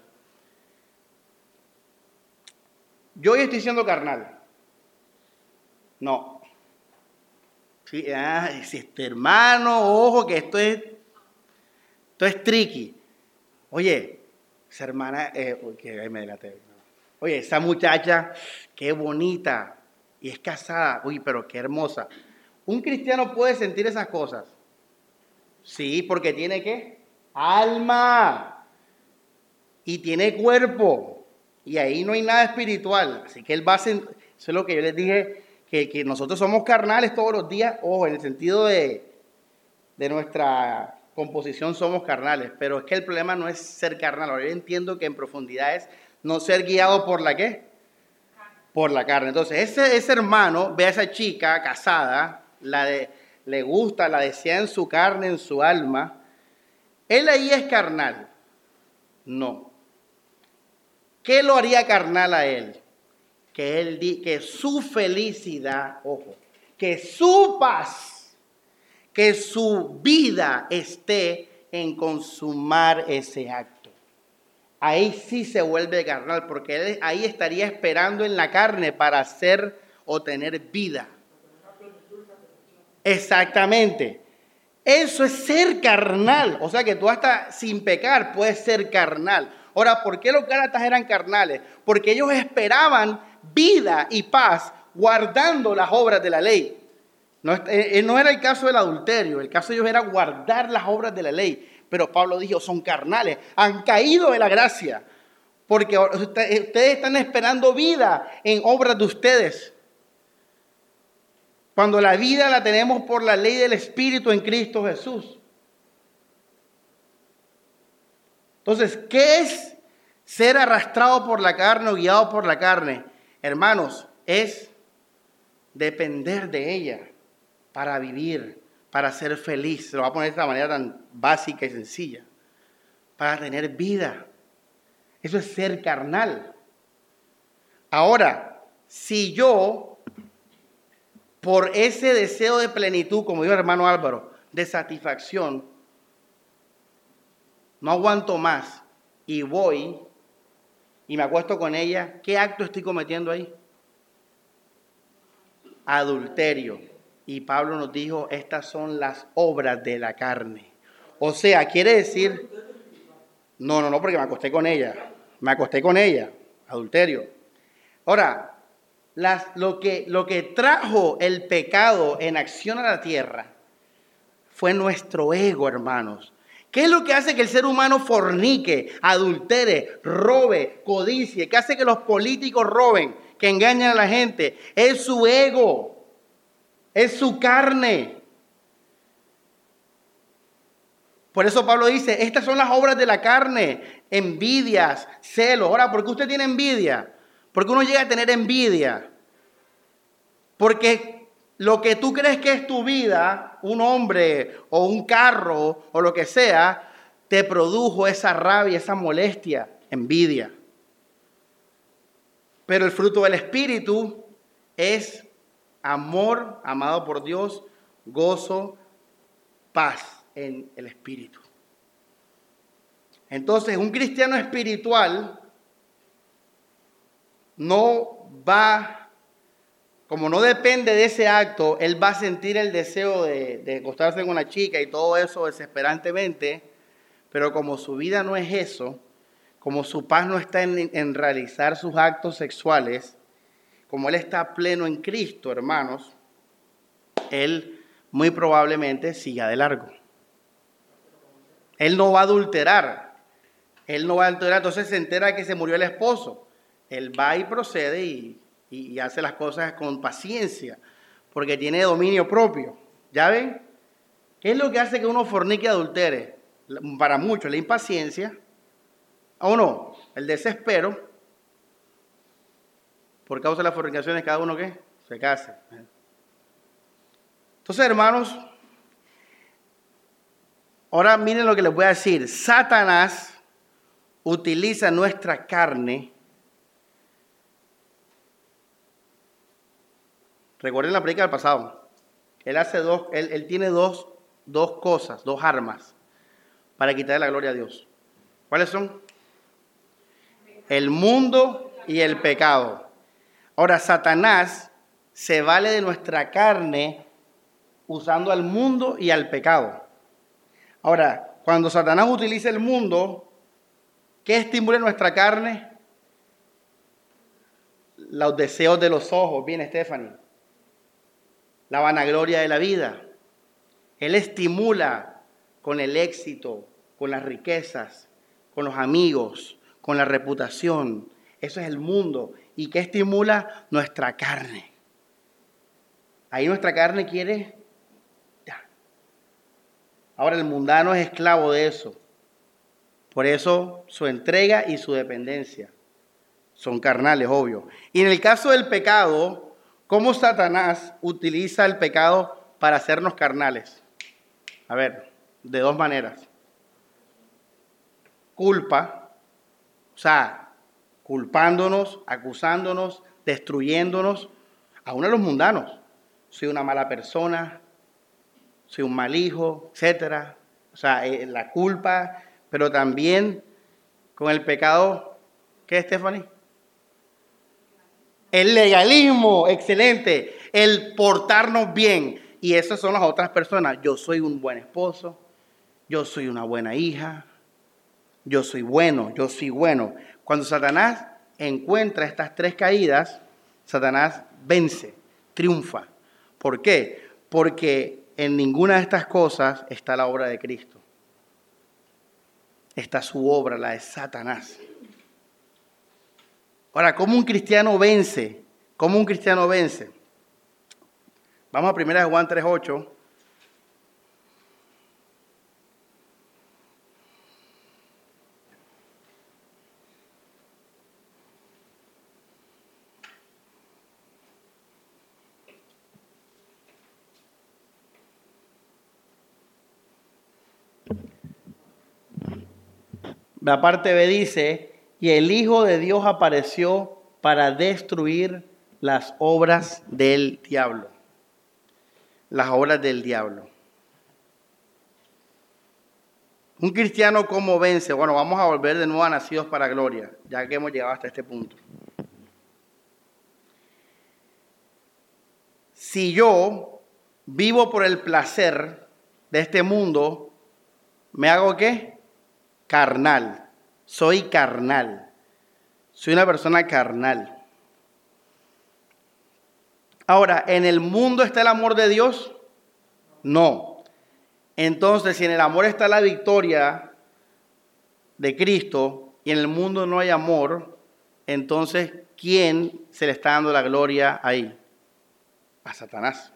Speaker 1: Yo hoy estoy siendo carnal. No. Sí, ah, este hermano, ojo, que esto es, esto es tricky. Oye, esa hermana, eh, ahí me delaté. Oye, esa muchacha, qué bonita, y es casada, uy, pero qué hermosa. Un cristiano puede sentir esas cosas. Sí, porque tiene qué? Alma. Y tiene cuerpo. Y ahí no hay nada espiritual. Así que él va a eso es lo que yo les dije, que, que nosotros somos carnales todos los días, ojo, en el sentido de, de nuestra composición somos carnales, pero es que el problema no es ser carnal. Ahora yo entiendo que en profundidad es no ser guiado por la qué? Por la carne. Entonces, ese, ese hermano ve a esa chica casada, la de, le gusta, la desea en su carne, en su alma. Él ahí es carnal. No. ¿Qué lo haría carnal a él? Que él que su felicidad, ojo, que su paz, que su vida esté en consumar ese acto ahí sí se vuelve carnal, porque él ahí estaría esperando en la carne para hacer o tener vida. Exactamente. Eso es ser carnal. O sea que tú hasta sin pecar puedes ser carnal. Ahora, ¿por qué los gálatas eran carnales? Porque ellos esperaban vida y paz guardando las obras de la ley. No, eh, eh, no era el caso del adulterio, el caso de ellos era guardar las obras de la ley. Pero Pablo dijo, son carnales, han caído de la gracia, porque ustedes están esperando vida en obras de ustedes. Cuando la vida la tenemos por la ley del Espíritu en Cristo Jesús. Entonces, ¿qué es ser arrastrado por la carne o guiado por la carne? Hermanos, es depender de ella para vivir para ser feliz. Se lo va a poner de esta manera tan básica y sencilla. Para tener vida. Eso es ser carnal. Ahora, si yo, por ese deseo de plenitud, como dijo el hermano Álvaro, de satisfacción, no aguanto más y voy y me acuesto con ella, ¿qué acto estoy cometiendo ahí? Adulterio. Y Pablo nos dijo, estas son las obras de la carne. O sea, quiere decir, no, no, no, porque me acosté con ella. Me acosté con ella, adulterio. Ahora, lo, que, lo que trajo el pecado en acción a la tierra fue nuestro ego, hermanos. ¿Qué es lo que hace que el ser humano fornique, adultere, robe, codicie? ¿Qué hace que los políticos roben, que engañen a la gente? Es su ego es su carne. Por eso Pablo dice, estas son las obras de la carne, envidias, celos. Ahora, ¿por qué usted tiene envidia? Porque uno llega a tener envidia. Porque lo que tú crees que es tu vida, un hombre o un carro o lo que sea, te produjo esa rabia, esa molestia, envidia. Pero el fruto del Espíritu es amor, amado por Dios, gozo, paz en el Espíritu. Entonces, un cristiano espiritual no va, como no depende de ese acto, él va a sentir el deseo de, de acostarse con una chica y todo eso desesperantemente, pero como su vida no es eso, como su paz no está en, en realizar sus actos sexuales, como él está pleno en Cristo, hermanos, él muy probablemente siga de largo. Él no va a adulterar. Él no va a adulterar. Entonces se entera que se murió el esposo. Él va y procede y, hace las cosas con paciencia, porque tiene dominio propio. ¿Ya ven? ¿Qué es lo que hace que uno fornique y adultere? Para muchos, la impaciencia. ¿O no? El desespero por causa de las fornicaciones, cada uno que se case. Entonces, hermanos, ahora miren lo que les voy a decir. Satanás utiliza nuestra carne Recuerden la predica del pasado. Él hace dos, él, tiene dos, dos cosas, dos armas para quitarle la gloria a Dios. ¿Cuáles son? El mundo y el pecado. Ahora, Satanás se vale de nuestra carne usando al mundo y al pecado. Ahora, cuando Satanás utiliza el mundo, ¿qué estimula nuestra carne? Los deseos de los ojos, bien Stephanie. La vanagloria de la vida. Él estimula con el éxito, con las riquezas, con los amigos, con la reputación. Eso es el mundo. ¿Y qué estimula? Nuestra carne. Ahí nuestra carne quiere... Ahora el mundano es esclavo de eso. Por eso su entrega y su dependencia son carnales, obvio. Y en el caso del pecado, ¿cómo Satanás utiliza el pecado para hacernos carnales? A ver, de dos maneras. Culpa, o sea, culpándonos, acusándonos, destruyéndonos, aún a los mundanos. Soy una mala persona, soy un mal hijo, etc. O sea, eh, la culpa, pero también con el pecado, ¿qué, Stephanie? El legalismo, excelente. El portarnos bien. Y esas son las otras personas. Yo soy un buen esposo, yo soy una buena hija, yo soy bueno, yo soy bueno. Cuando Satanás encuentra estas tres caídas, Satanás vence, triunfa. ¿Por qué? Porque en ninguna de estas cosas está la obra de Cristo. Está su obra, la de Satanás. Ahora, ¿cómo un cristiano vence? ¿Cómo un cristiano vence? Vamos a 1 Juan 3.8. La parte B dice, y el Hijo de Dios apareció para destruir las obras del diablo. Las obras del diablo. Un cristiano cómo vence. Bueno, vamos a volver de nuevo a nacidos para gloria, ya que hemos llegado hasta este punto. Si yo vivo por el placer de este mundo, ¿me hago qué? carnal. Soy carnal. Soy una persona carnal. Ahora, ¿en el mundo está el amor de Dios? No. Entonces, si en el amor está la victoria de Cristo y en el mundo no hay amor, entonces, ¿quién se le está dando la gloria ahí? A Satanás.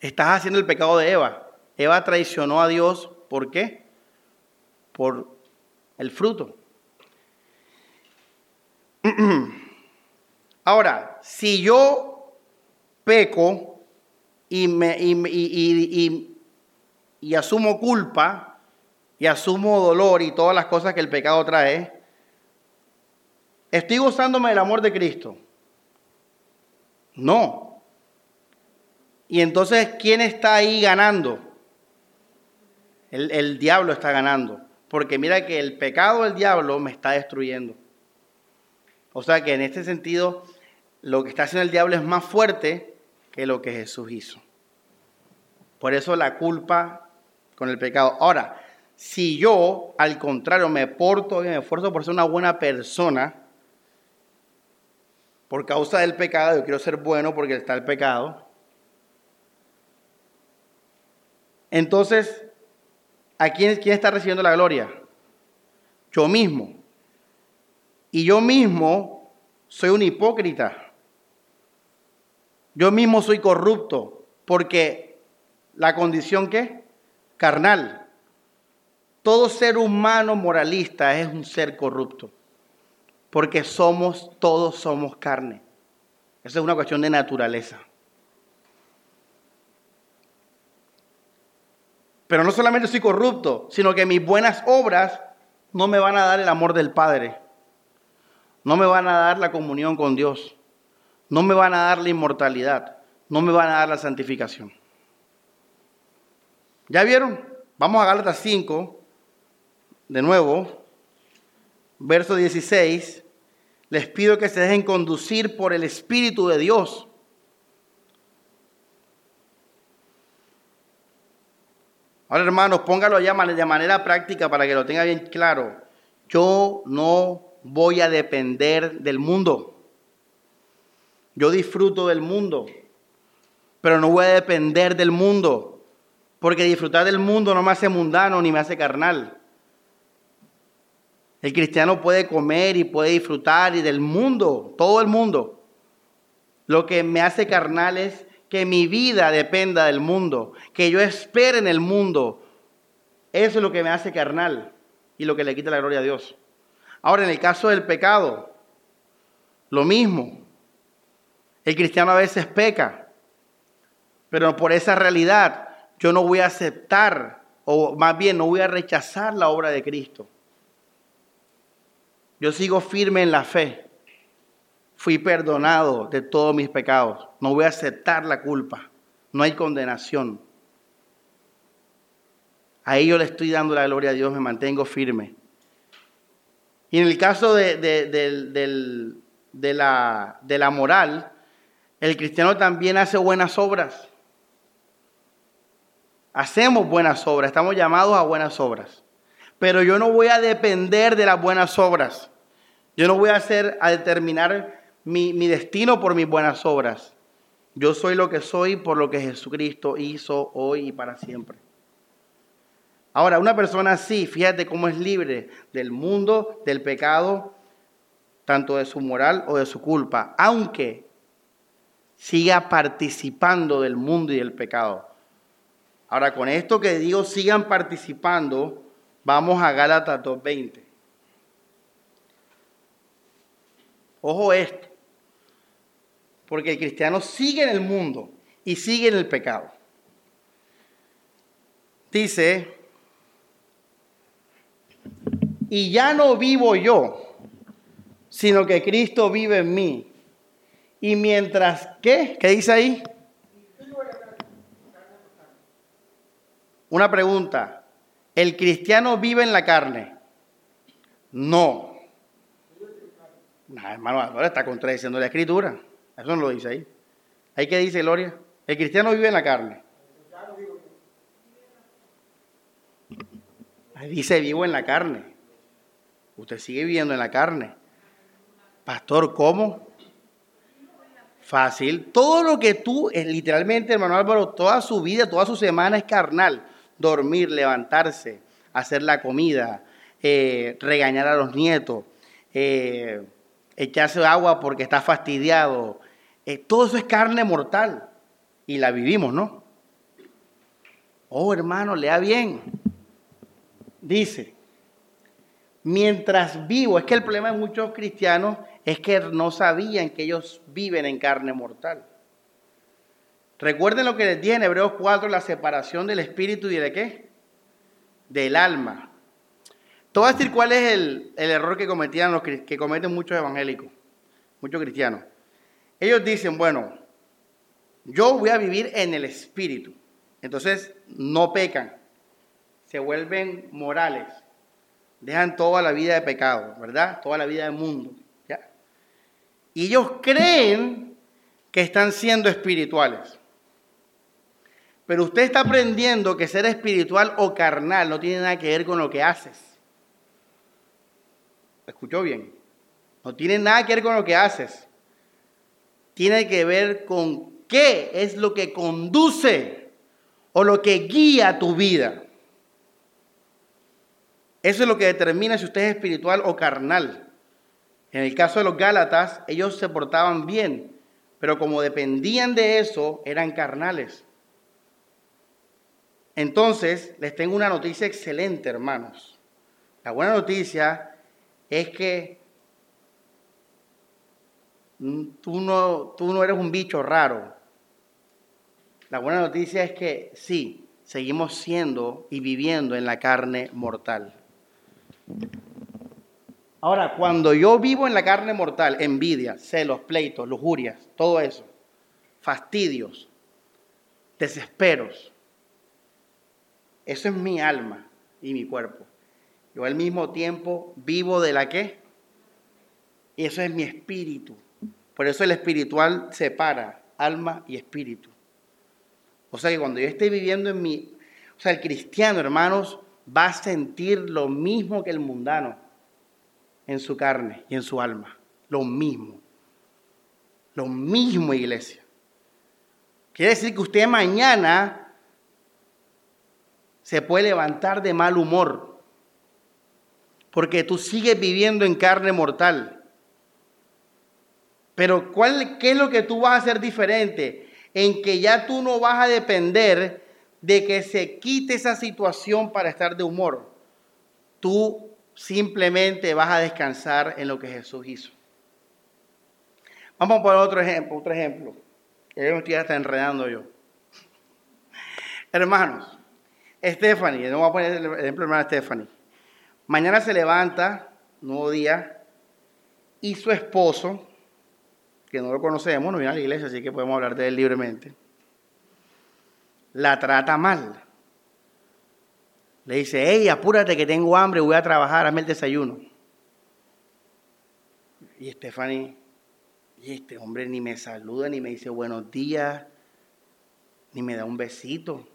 Speaker 1: Estás haciendo el pecado de Eva. Eva traicionó a Dios ¿Por qué? Por el fruto. Ahora, si yo peco y, me, y, asumo culpa y asumo dolor y todas las cosas que el pecado trae, ¿estoy gozándome del amor de Cristo? No. Y entonces, ¿quién está ahí ganando? El, diablo está ganando. Porque mira que el pecado del diablo me está destruyendo. O sea que en este sentido, lo que está haciendo el diablo es más fuerte que lo que Jesús hizo. Por eso la culpa con el pecado. Ahora, si yo, al contrario, me porto y me esfuerzo por ser una buena persona, por causa del pecado, yo quiero ser bueno porque está el pecado, entonces ¿A quién, quién está recibiendo la gloria? Yo mismo. Y yo mismo soy un hipócrita. Yo mismo soy corrupto porque la condición que carnal. Todo ser humano moralista es un ser corrupto. Porque somos, todos somos carne. Esa es una cuestión de naturaleza. Pero no solamente soy corrupto, sino que mis buenas obras no me van a dar el amor del Padre. No me van a dar la comunión con Dios. no me van a dar la inmortalidad, no me van a dar la santificación. ¿Ya vieron? Vamos a Gálatas 5, de nuevo, verso 16. Les pido que se dejen conducir por el Espíritu de Dios. Ahora, hermanos, póngalo allá de manera práctica para que lo tenga bien claro. Yo no voy a depender del mundo. Yo disfruto del mundo, pero no voy a depender del mundo, porque disfrutar del mundo no me hace mundano ni me hace carnal. El cristiano puede comer y puede disfrutar y del mundo, todo el mundo. Lo que me hace carnal es que mi vida dependa del mundo, que yo espere en el mundo. Eso es lo que me hace carnal y lo que le quita la gloria a Dios. Ahora, en el caso del pecado, lo mismo. El cristiano a veces peca, pero por esa realidad yo no voy a aceptar, o más bien no voy a rechazar la obra de Cristo. Yo sigo firme en la fe. Fui perdonado de todos mis pecados. No voy a aceptar la culpa. No hay condenación. A ello le estoy dando la gloria a Dios, me mantengo firme. Y en el caso de, de, la, de la moral, el cristiano también hace buenas obras. Hacemos buenas obras, estamos llamados a buenas obras. Pero yo no voy a depender de las buenas obras. Yo no voy a hacer, a determinar mi, destino por mis buenas obras. Yo soy lo que soy por lo que Jesucristo hizo hoy y para siempre. Ahora, una persona así, fíjate cómo es libre del mundo, del pecado, tanto de su moral o de su culpa, aunque siga participando del mundo y del pecado. Ahora, con esto que digo, sigan participando, vamos a Gálatas 2.20. Ojo esto, porque el cristiano sigue en el mundo y sigue en el pecado. Dice, y ya no vivo yo, sino que Cristo vive en mí. Y mientras, ¿qué? ¿Qué dice ahí? Una pregunta. ¿El cristiano vive en la carne? No. hermano, ahora está contradiciendo la escritura. Eso no lo dice ahí. ¿Ahí qué dice Gloria? El cristiano vive en la carne. Ahí dice vivo en la carne. Usted sigue viviendo en la carne. Pastor, ¿cómo? Fácil. Todo lo que tú, es literalmente, hermano Álvaro, toda su vida, toda su semana es carnal. Dormir, levantarse, hacer la comida, eh, regañar a los nietos, eh, echarse agua porque está fastidiado. Eh, todo eso es carne mortal. Y la vivimos, ¿no? Oh, hermano, lea bien. Dice, mientras vivo, es que el problema de muchos cristianos es que no sabían que ellos viven en carne mortal. Recuerden lo que les dije en Hebreos 4, la separación del espíritu y de qué? Del alma. Te voy a decir cuál es el, error que cometían los que cometen muchos evangélicos, muchos cristianos. Ellos dicen, bueno, yo voy a vivir en el espíritu. Entonces no pecan, se vuelven morales, dejan toda la vida de pecado, ¿verdad? Toda la vida del mundo. Y ellos creen que están siendo espirituales. Pero usted está aprendiendo que ser espiritual o carnal no tiene nada que ver con lo que haces. ¿Escuchó bien? No tiene nada que ver con lo que haces. Tiene que ver con qué es lo que conduce o lo que guía tu vida. Eso es lo que determina si usted es espiritual o carnal. En el caso de los Gálatas, ellos se portaban bien, pero como dependían de eso, eran carnales. Entonces, les tengo una noticia excelente, hermanos. La buena noticia es que tú no, tú no eres un bicho raro. La buena noticia es que sí, seguimos siendo y viviendo en la carne mortal. Ahora, cuando yo vivo en la carne mortal, envidia, celos, pleitos, lujurias, todo eso, fastidios, desesperos, eso es mi alma y mi cuerpo. Yo al mismo tiempo vivo de la qué? Y eso es mi espíritu. Por eso el espiritual separa alma y espíritu. O sea que cuando yo esté viviendo en mi... O sea, el cristiano, hermanos, va a sentir lo mismo que el mundano en su carne y en su alma. Lo mismo. Lo mismo, iglesia. Quiere decir que usted mañana se puede levantar de mal humor porque tú sigues viviendo en carne mortal. Pero ¿cuál, ¿qué es lo que tú vas a hacer diferente? En que ya tú no vas a depender de que se quite esa situación para estar de humor. Tú simplemente vas a descansar en lo que Jesús hizo. Vamos a poner otro ejemplo. Otro ejemplo. Ya me estoy hasta enredando yo. Hermanos, Stephanie, no voy a poner el ejemplo hermana Stephanie. Mañana se levanta, nuevo día, y su esposo, que no lo conocemos, no viene a la iglesia, así que podemos hablar de él libremente, la trata mal. Le dice, hey, apúrate que tengo hambre, voy a trabajar, hazme el desayuno. Y Stephanie, y este hombre ni me saluda, ni me dice buenos días, ni me da un besito.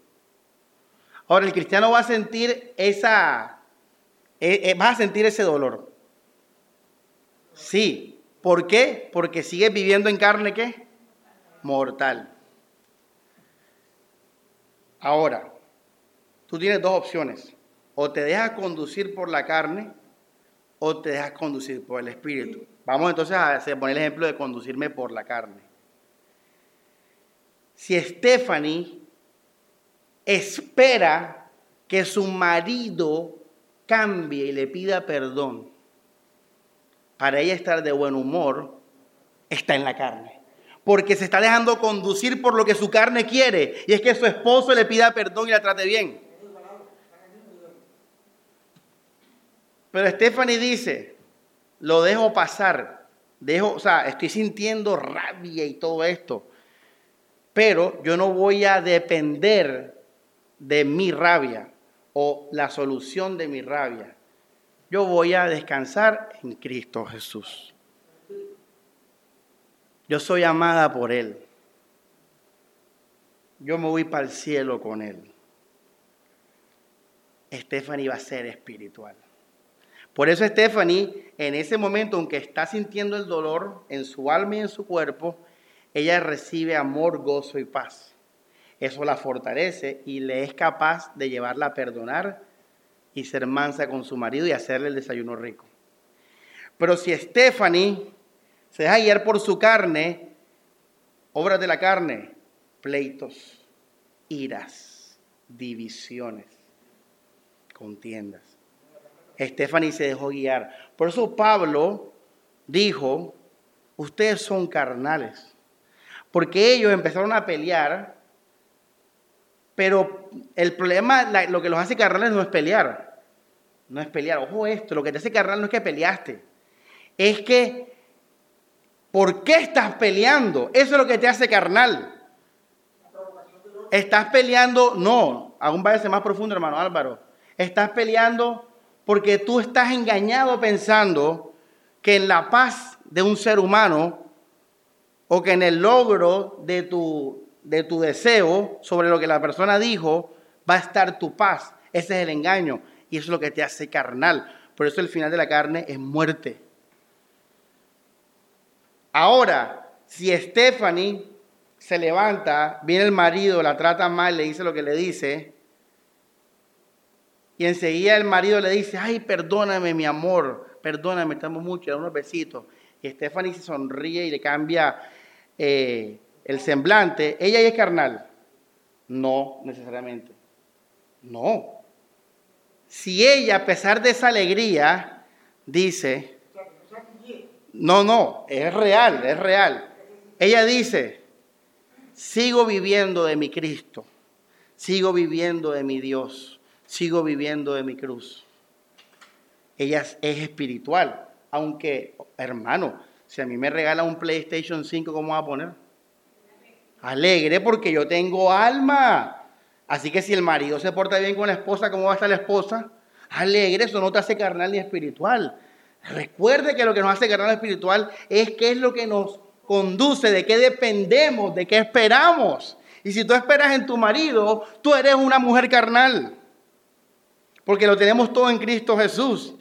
Speaker 1: Ahora, el cristiano va a sentir esa, eh, eh, va a sentir ese dolor. Sí. ¿Por qué? Porque sigue viviendo en carne, ¿qué? Mortal. Ahora, tú tienes dos opciones. O te dejas conducir por la carne o te dejas conducir por el espíritu. Vamos entonces a poner el ejemplo de conducirme por la carne. Si Stephanie espera que su marido cambie y le pida perdón para ella estar de buen humor, está en la carne porque se está dejando conducir por lo que su carne quiere, y es que su esposo le pida perdón y la trate bien. Pero Stephanie dice, lo dejo pasar, dejo, o sea, estoy sintiendo rabia y todo esto, pero yo no voy a depender de mi rabia o la solución de mi rabia. Yo voy a descansar en Cristo Jesús. Yo soy amada por Él. Yo me voy para el cielo con Él. Stephanie va a ser espiritual. Por eso Stephanie, en ese momento, aunque está sintiendo el dolor en su alma y en su cuerpo, ella recibe amor, gozo y paz. Eso la fortalece y le es capaz de llevarla a perdonar y ser mansa con su marido y hacerle el desayuno rico. Pero si Stephanie se deja guiar por su carne, obras de la carne, pleitos, iras, divisiones, contiendas. Stephanie se dejó guiar. Por eso Pablo dijo, ustedes son carnales. Porque ellos empezaron a pelear, pero el problema, lo que los hace carnales no es pelear. No es pelear. Ojo esto, lo que te hace carnal no es que peleaste. Es que ¿Por qué estás peleando? Eso es lo que te hace carnal. Estás peleando, no, aún ser más profundo, hermano Álvaro. Estás peleando porque tú estás engañado pensando que en la paz de un ser humano o que en el logro de tu, de tu deseo sobre lo que la persona dijo va a estar tu paz. Ese es el engaño y eso es lo que te hace carnal. Por eso el final de la carne es muerte. Ahora, si Stephanie se levanta, viene el marido, la trata mal, le dice lo que le dice, y enseguida el marido le dice, ay, perdóname mi amor, perdóname, estamos mucho, da unos besitos. Y Stephanie se sonríe y le cambia eh, el semblante. ¿Ella es carnal? No, necesariamente. No. Si ella, a pesar de esa alegría, dice, no, no, es real, es real. Ella dice, sigo viviendo de mi Cristo, sigo viviendo de mi Dios, sigo viviendo de mi cruz. Ella es espiritual, Aunque, hermano, si a mí me regala un PlayStation 5, ¿cómo va a poner? Alegre porque yo tengo alma. Así que si el marido se porta bien con la esposa, ¿cómo va a estar la esposa? Alegre, eso no te hace carnal ni espiritual. Recuerde que lo que nos hace carnal espiritual es qué es lo que nos conduce, de qué dependemos, de qué esperamos. Y si tú esperas en tu marido, tú eres una mujer carnal. Porque lo tenemos todo en Cristo Jesús.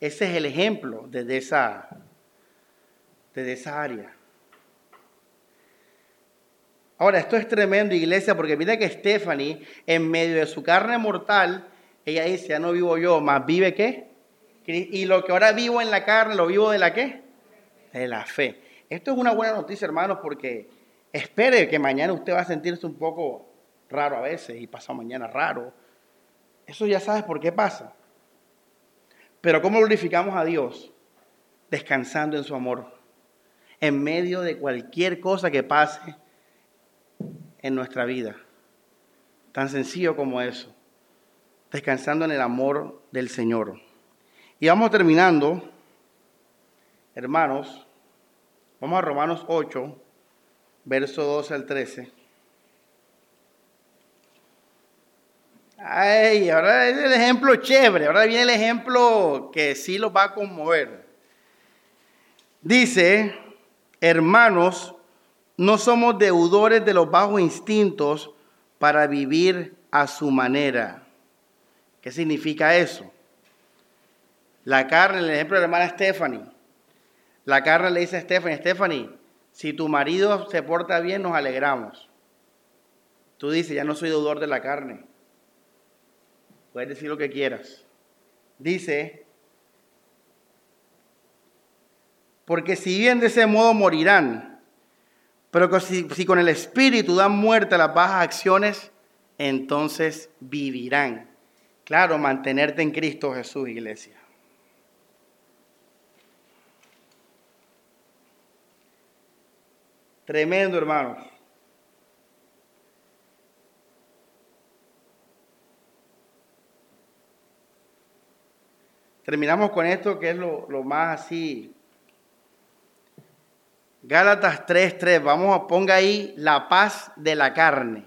Speaker 1: Ese es el ejemplo desde esa, desde esa área. Ahora, esto es tremendo, iglesia, porque mira que Stephanie, en medio de su carne mortal, ella dice, ya no vivo yo, más vive qué? Y lo que ahora vivo en la carne, lo vivo de la qué? De la fe. Esto es una buena noticia, hermanos, porque espere que mañana usted va a sentirse un poco raro a veces y pasado mañana raro. Eso ya sabes por qué pasa. Pero ¿cómo glorificamos a Dios? Descansando en su amor. En medio de cualquier cosa que pase en nuestra vida. Tan sencillo como eso. Descansando en el amor del Señor. Y vamos terminando, hermanos, vamos a Romanos 8, verso 12 al 13. Ay, ahora es el ejemplo chévere, ahora viene el ejemplo que sí los va a conmover. Dice, hermanos, no somos deudores de los bajos instintos para vivir a su manera. ¿Qué significa eso? La carne, el ejemplo de la hermana Stephanie. La carne le dice a Stephanie, Stephanie, si tu marido se porta bien, nos alegramos. Tú dices, ya no soy deudor de la carne. Puedes decir lo que quieras. Dice, porque si viven de ese modo morirán, pero si, si con el Espíritu dan muerte a las bajas acciones, entonces vivirán. Claro, mantenerte en Cristo Jesús, iglesia. Tremendo, hermanos. Terminamos con esto que es lo, más así. Gálatas 3.3, vamos a ponga ahí la paz de la carne.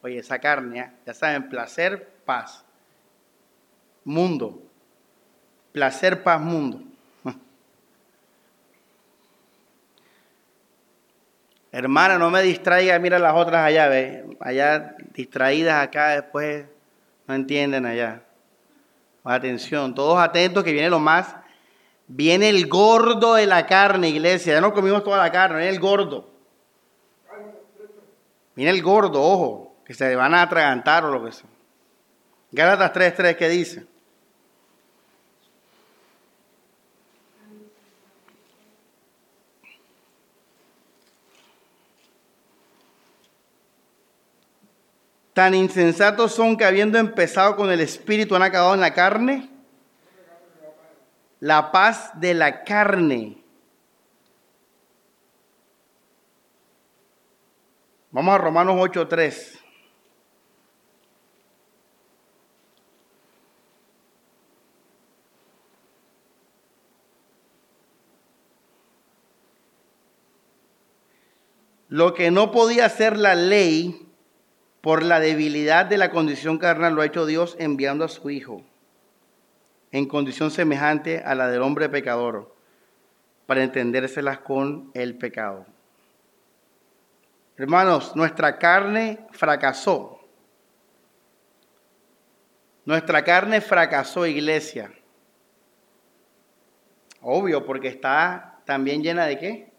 Speaker 1: Oye, esa carne, ¿eh? ya saben, placer, paz. Mundo. Placer, paz, mundo. Hermana, no me distraiga, mira las otras allá, ve. Allá distraídas acá, después no entienden allá. Atención, todos atentos que viene lo más. Viene el gordo de la carne, iglesia. Ya no comimos toda la carne, viene el gordo. Viene el gordo, ojo, que se van a atragantar o lo que sea. Gálatas 3.3, ¿qué dice? Tan insensatos son que habiendo empezado con el espíritu han acabado en la carne. La paz de la carne. Vamos a Romanos 8.3. Lo que no podía hacer la ley por la debilidad de la condición carnal lo ha hecho Dios enviando a su Hijo en condición semejante a la del hombre pecador, para entendérselas con el pecado. Hermanos, nuestra carne fracasó. Nuestra carne fracasó, iglesia. Obvio, porque está también llena de qué?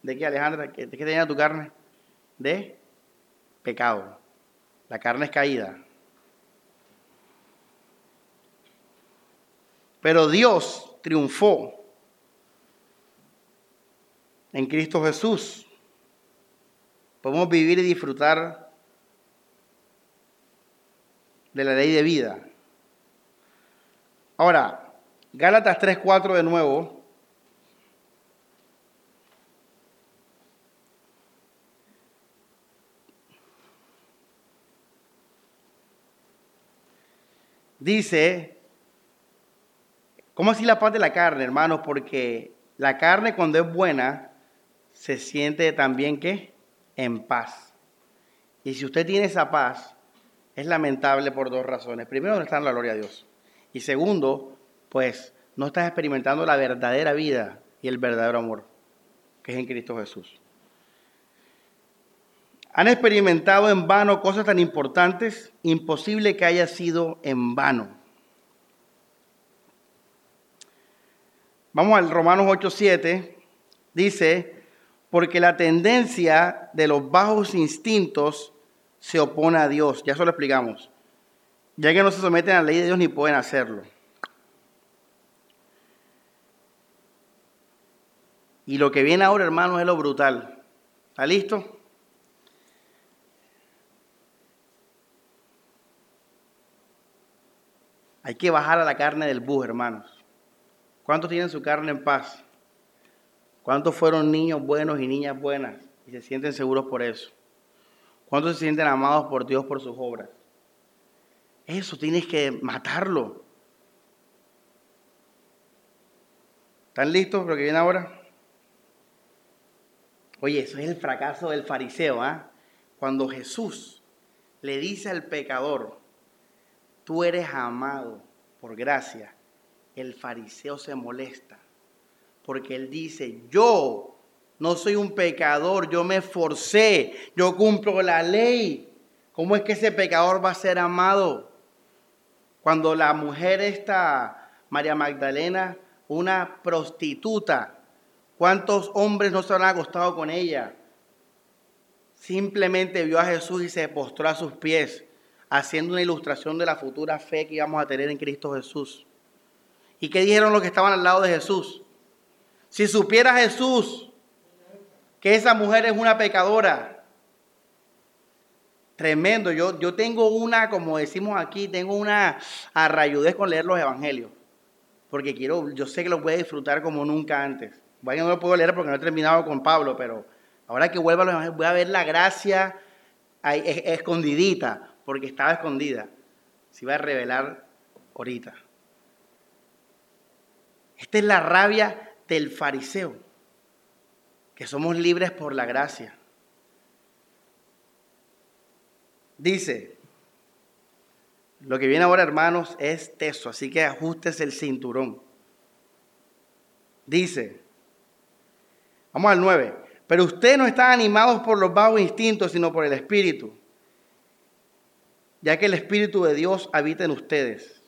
Speaker 1: ¿De qué, Alejandra? ¿De qué llena tu carne? De pecado. La carne es caída. Pero Dios triunfó en Cristo Jesús. Podemos vivir y disfrutar de la ley de vida. Ahora, Gálatas 3.4 de nuevo. dice, ¿cómo así la paz de la carne, hermanos? Porque la carne cuando es buena se siente también que en paz. Y si usted tiene esa paz, es lamentable por dos razones. Primero, no está en la gloria de Dios. Y segundo, pues no estás experimentando la verdadera vida y el verdadero amor, que es en Cristo Jesús. Han experimentado en vano cosas tan importantes, imposible que haya sido en vano. Vamos al Romanos 8:7. Dice, porque la tendencia de los bajos instintos se opone a Dios. Ya eso lo explicamos. Ya que no se someten a la ley de Dios ni pueden hacerlo. Y lo que viene ahora, hermanos, es lo brutal. ¿Está listo? Hay que bajar a la carne del bus, hermanos. ¿Cuántos tienen su carne en paz? ¿Cuántos fueron niños buenos y niñas buenas y se sienten seguros por eso? ¿Cuántos se sienten amados por Dios por sus obras? Eso tienes que matarlo. ¿Están listos para lo que viene ahora? Oye, eso es el fracaso del fariseo, ¿ah? Cuando Jesús le dice al pecador, tú eres amado por gracia, el fariseo se molesta, porque él dice, yo no soy un pecador, yo me esforcé, yo cumplo la ley. ¿Cómo es que ese pecador va a ser amado? Cuando la mujer esta, María Magdalena, una prostituta, ¿Cuántos hombres no se han acostado con ella? Simplemente vio a Jesús y se postró a sus pies, haciendo una ilustración de la futura fe que íbamos a tener en Cristo Jesús. ¿Y qué dijeron los que estaban al lado de Jesús? Si supiera Jesús que esa mujer es una pecadora, tremendo. Yo, yo tengo una, como decimos aquí, tengo una arrayudez con leer los evangelios, porque quiero, yo sé que lo voy a disfrutar como nunca antes. Bueno, no lo puedo leer porque no he terminado con Pablo, pero ahora que vuelva a los voy a ver la gracia escondidita, porque estaba escondida. Se iba a revelar ahorita. Esta es la rabia del fariseo, que somos libres por la gracia. Dice, lo que viene ahora, hermanos, es teso, así que ajustes el cinturón. Dice, Vamos al 9. Pero ustedes no están animados por los bajos instintos, sino por el Espíritu, ya que el Espíritu de Dios habita en ustedes.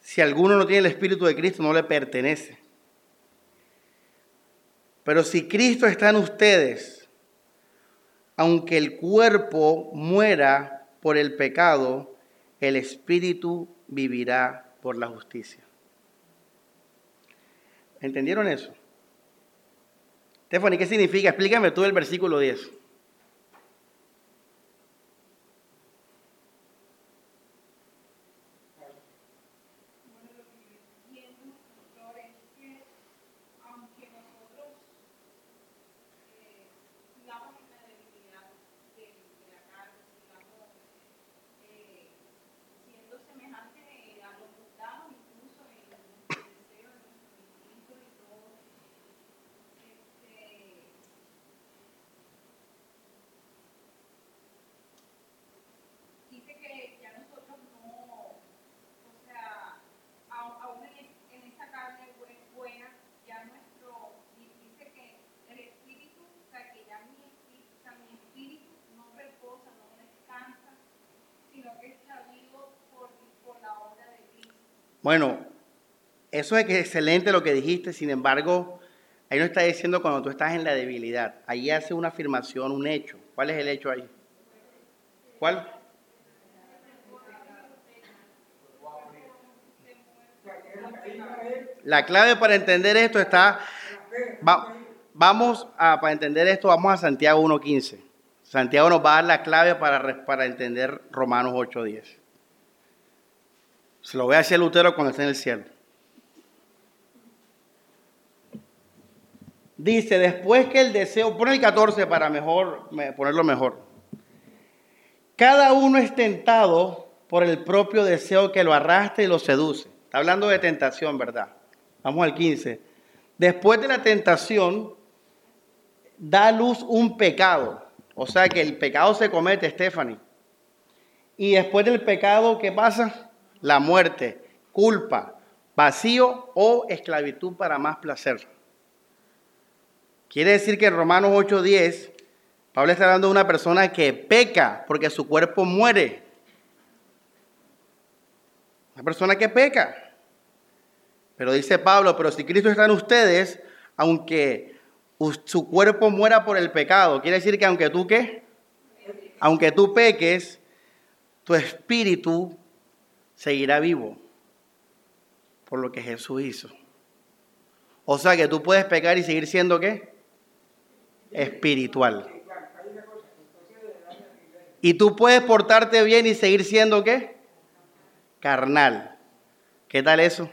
Speaker 1: Si alguno no tiene el Espíritu de Cristo, no le pertenece. Pero si Cristo está en ustedes, aunque el cuerpo muera por el pecado, el Espíritu vivirá por la justicia. ¿Entendieron eso? Stephanie, ¿qué significa? Explícame tú el versículo 10. Bueno, eso es excelente lo que dijiste, sin embargo, ahí no está diciendo cuando tú estás en la debilidad. Ahí hace una afirmación, un hecho. ¿Cuál es el hecho ahí? ¿Cuál? La clave para entender esto está, vamos a, para entender esto, vamos a Santiago 1.15. Santiago nos va a dar la clave para, para entender Romanos 8.10. Se lo voy a decir a Lutero cuando esté en el cielo. Dice, después que el deseo, pone el 14 para mejor, ponerlo mejor. Cada uno es tentado por el propio deseo que lo arrastra y lo seduce. Está hablando de tentación, ¿verdad? Vamos al 15. Después de la tentación, da a luz un pecado. O sea que el pecado se comete, Stephanie. Y después del pecado, ¿qué pasa? La muerte, culpa, vacío o esclavitud para más placer. Quiere decir que en Romanos 8:10, Pablo está hablando de una persona que peca porque su cuerpo muere. Una persona que peca. Pero dice Pablo, pero si Cristo está en ustedes, aunque su cuerpo muera por el pecado, quiere decir que aunque tú qué? Aunque tú peques, tu espíritu seguirá vivo por lo que Jesús hizo. O sea que tú puedes pecar y seguir siendo qué? Espiritual. Y tú puedes portarte bien y seguir siendo qué? Carnal. ¿Qué tal eso?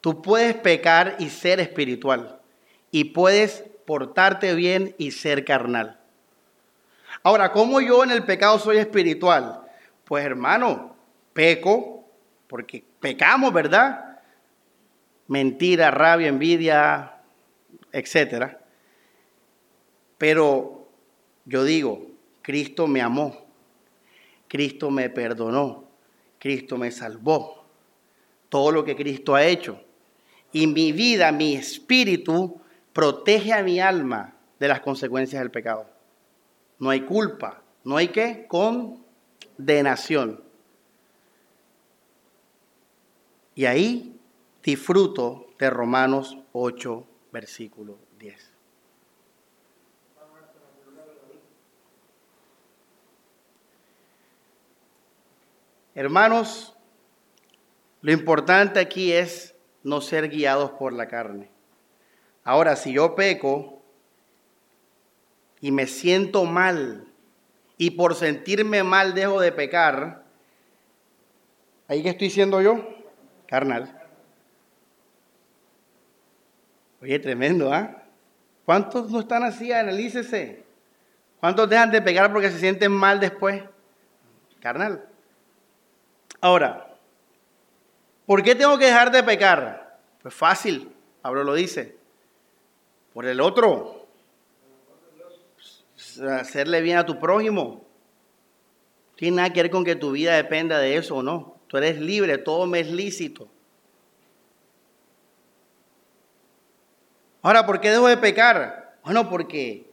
Speaker 1: Tú puedes pecar y ser espiritual. Y puedes portarte bien y ser carnal. Ahora, ¿cómo yo en el pecado soy espiritual? Pues hermano, peco, porque pecamos, ¿verdad? Mentira, rabia, envidia, etcétera. Pero yo digo, Cristo me amó, Cristo me perdonó, Cristo me salvó. Todo lo que Cristo ha hecho. Y mi vida, mi espíritu, protege a mi alma de las consecuencias del pecado no hay culpa, no hay qué, condenación. Y ahí disfruto de Romanos 8, versículo 10. Hermanos, lo importante aquí es no ser guiados por la carne. Ahora, si yo peco, y me siento mal y por sentirme mal dejo de pecar, ¿ahí qué estoy siendo yo? Carnal. Oye, tremendo, ¿ah? ¿Cuántos no están así? Analícese. ¿Cuántos dejan de pecar porque se sienten mal después? Carnal. Ahora, ¿por qué tengo que dejar de pecar? Pues fácil, Pablo lo dice. Por el otro, hacerle bien a tu prójimo. Tiene nada que ver con que tu vida dependa de eso o no. Tú eres libre, todo me es lícito. Ahora, ¿por qué dejo de pecar? Bueno, porque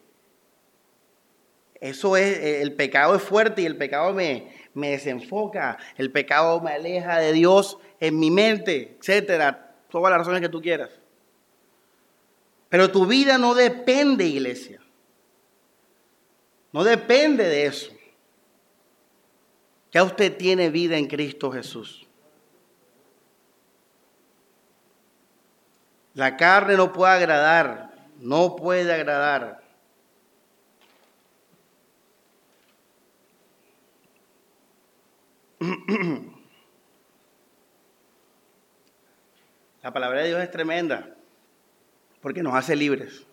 Speaker 1: eso es, el pecado es fuerte y el pecado me, me desenfoca, el pecado me aleja de Dios en mi mente, etcétera, todas las razones que tú quieras. Pero tu vida no depende, iglesia, no depende de eso. Ya usted tiene vida en Cristo Jesús. La carne no puede agradar, no puede agradar. La palabra de Dios es tremenda porque nos hace libres.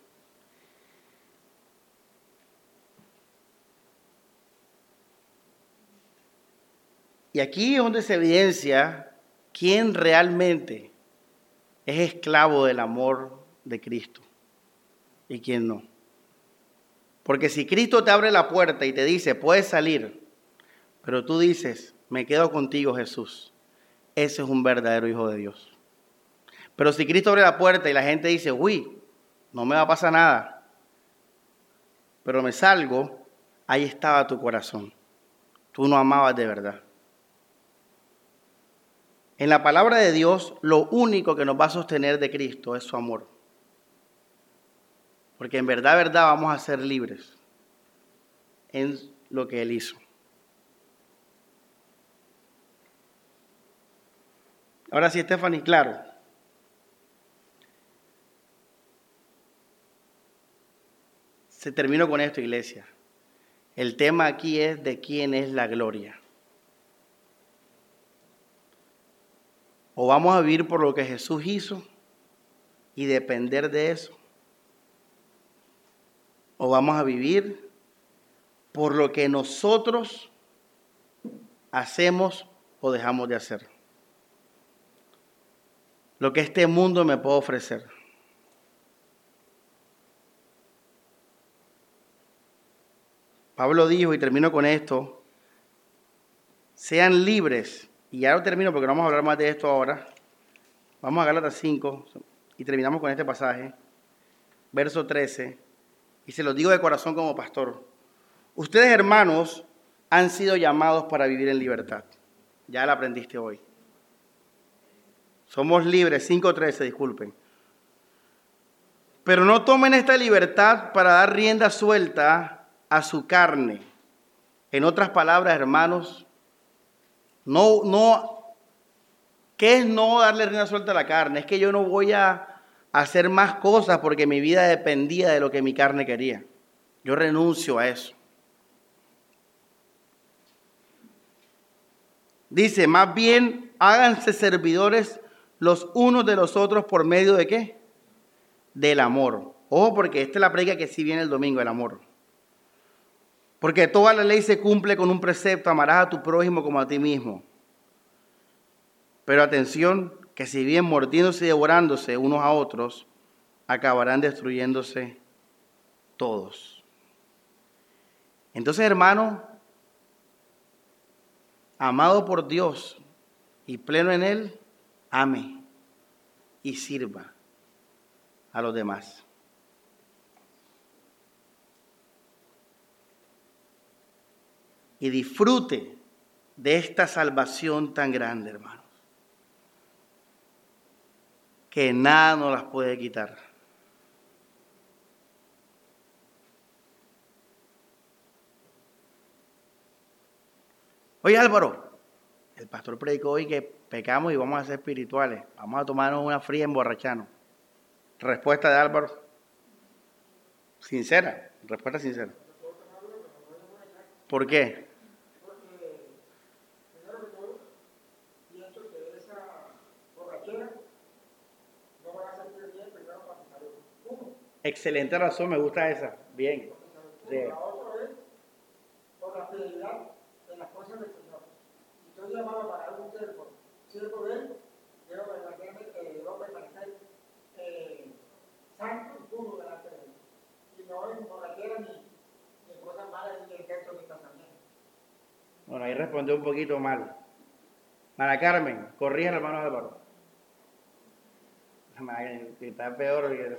Speaker 1: Y aquí es donde se evidencia quién realmente es esclavo del amor de Cristo y quién no. Porque si Cristo te abre la puerta y te dice, puedes salir, pero tú dices, me quedo contigo Jesús, ese es un verdadero hijo de Dios. Pero si Cristo abre la puerta y la gente dice, uy, no me va a pasar nada, pero me salgo, ahí estaba tu corazón. Tú no amabas de verdad. En la palabra de Dios, lo único que nos va a sostener de Cristo es su amor. Porque en verdad, verdad, vamos a ser libres en lo que Él hizo. Ahora sí, Stephanie, claro. Se terminó con esto, iglesia. El tema aquí es de quién es la gloria. O vamos a vivir por lo que Jesús hizo y depender de eso. O vamos a vivir por lo que nosotros hacemos o dejamos de hacer. Lo que este mundo me puede ofrecer. Pablo dijo, y termino con esto, sean libres, y ya lo termino porque no vamos a hablar más de esto ahora, vamos a Gálatas 5 y terminamos con este pasaje, verso 13, y se lo digo de corazón como pastor. Ustedes hermanos han sido llamados para vivir en libertad. Ya lo aprendiste hoy. Somos libres, 5.13, disculpen. Pero no tomen esta libertad para dar rienda suelta a su carne. En otras palabras, hermanos, no, no, ¿qué es no darle rienda suelta a la carne? Es que yo no voy a hacer más cosas porque mi vida dependía de lo que mi carne quería. Yo renuncio a eso. Dice, más bien háganse servidores los unos de los otros por medio de qué? Del amor. Ojo, porque esta es la predica que sí viene el domingo, el amor. Porque toda la ley se cumple con un precepto, amarás a tu prójimo como a ti mismo. Pero atención, que si bien mordiéndose y devorándose unos a otros, acabarán destruyéndose todos. Entonces, hermano, amado por Dios y pleno en Él, ame y sirva a los demás. Y disfrute de esta salvación tan grande, hermanos, que nada nos las puede quitar. Oye Álvaro, el pastor predicó hoy que pecamos y vamos a ser espirituales. Vamos a tomarnos una fría emborrachano. Respuesta de Álvaro. Sincera, respuesta sincera. ¿Por qué? Excelente razón, me gusta esa. Bien. Sí. estoy llamado para un siervo, siervo de él, quiero verdaderamente eh, debo permanecer eh, santo y puro delante de él. Y no emborrachera ni, ni cosas malas ni el texto ni casamiento. Bueno, ahí respondió un poquito mal. Mara Carmen, corrija hermano Álvaro. Que está peor.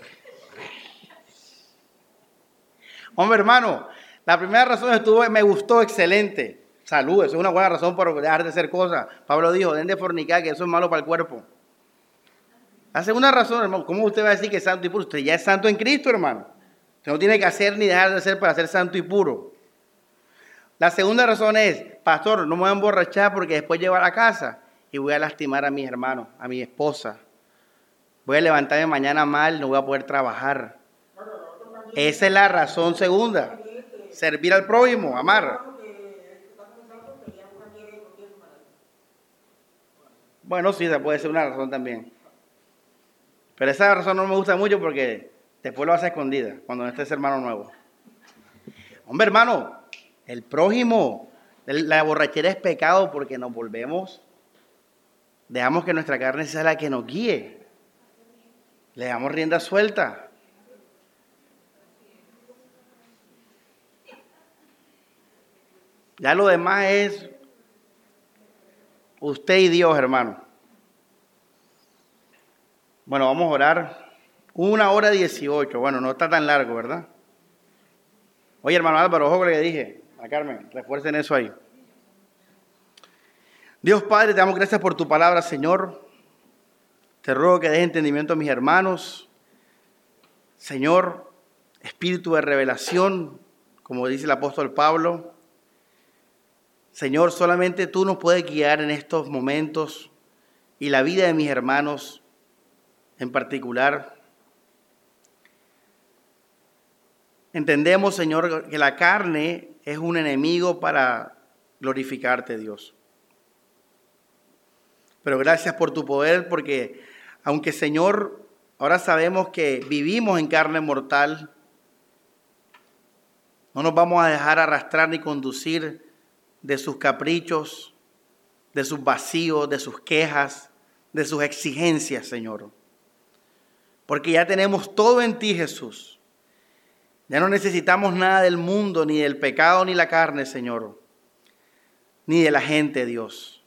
Speaker 1: Hombre, hermano, la primera razón estuvo, me gustó excelente. Salud, eso es una buena razón para dejar de hacer cosas. Pablo dijo, den de fornicar, que eso es malo para el cuerpo. La segunda razón, hermano, ¿cómo usted va a decir que es santo y puro? Usted ya es santo en Cristo, hermano. Usted no tiene que hacer ni dejar de hacer para ser santo y puro. La segunda razón es, pastor, no me voy a emborrachar porque después llego a la casa y voy a lastimar a mis hermanos, a mi esposa. Voy a levantarme mañana mal, no voy a poder trabajar. Esa es la razón segunda. Servir al prójimo, amar. Bueno, sí, esa puede ser una razón también. Pero esa razón no me gusta mucho porque después lo hace escondida cuando no estés hermano nuevo. Hombre, hermano, el prójimo, la borrachera es pecado porque nos volvemos, dejamos que nuestra carne sea la que nos guíe. Le damos rienda suelta. Ya lo demás es Usted y Dios, hermano. Bueno, vamos a orar. Una hora dieciocho. Bueno, no está tan largo, ¿verdad? Oye, hermano Álvaro, ojo que dije. A Carmen, refuercen eso ahí. Dios Padre, te damos gracias por tu palabra, Señor. Te ruego que des entendimiento a mis hermanos. Señor, espíritu de revelación, como dice el apóstol Pablo, Señor, solamente tú nos puedes guiar en estos momentos y la vida de mis hermanos en particular. Entendemos, Señor, que la carne es un enemigo para glorificarte, Dios. Pero gracias por tu poder, porque aunque, Señor, ahora sabemos que vivimos en carne mortal, No nos vamos a dejar arrastrar ni conducir de sus caprichos, de sus vacíos, de sus quejas, de sus exigencias, Señor. Porque ya tenemos todo en ti, Jesús. Ya no necesitamos nada del mundo, ni del pecado, ni la carne, Señor. Ni de la gente, Dios.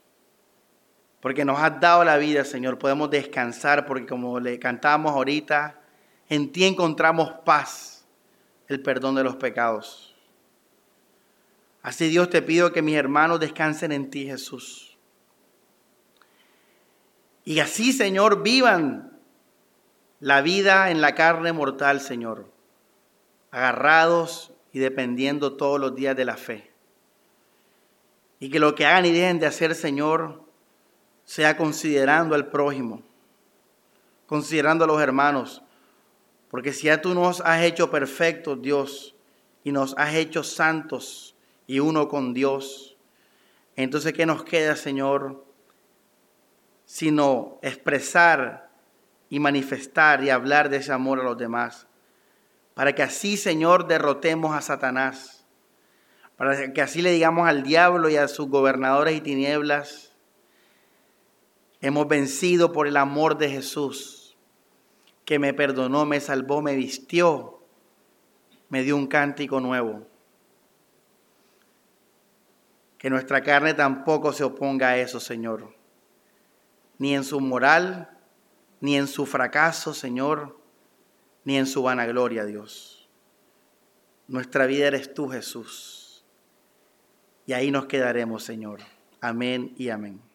Speaker 1: Porque nos has dado la vida, Señor. Podemos descansar porque como le cantamos ahorita, en ti encontramos paz el perdón de los pecados. Así Dios te pido que mis hermanos descansen en ti, Jesús. Y así, Señor, vivan la vida en la carne mortal, Señor, agarrados y dependiendo todos los días de la fe. Y que lo que hagan y dejen de hacer, Señor, sea considerando al prójimo, considerando a los hermanos, porque si ya tú nos has hecho perfectos, Dios, y nos has hecho santos y uno con Dios, entonces ¿qué nos queda, Señor? Sino expresar y manifestar y hablar de ese amor a los demás. Para que así, Señor, derrotemos a Satanás. Para que así le digamos al diablo y a sus gobernadores y tinieblas, hemos vencido por el amor de Jesús que me perdonó, me salvó, me vistió, me dio un cántico nuevo. Que nuestra carne tampoco se oponga a eso, Señor. Ni en su moral, ni en su fracaso, Señor, ni en su vanagloria, Dios. Nuestra vida eres tú, Jesús. Y ahí nos quedaremos, Señor. Amén y amén.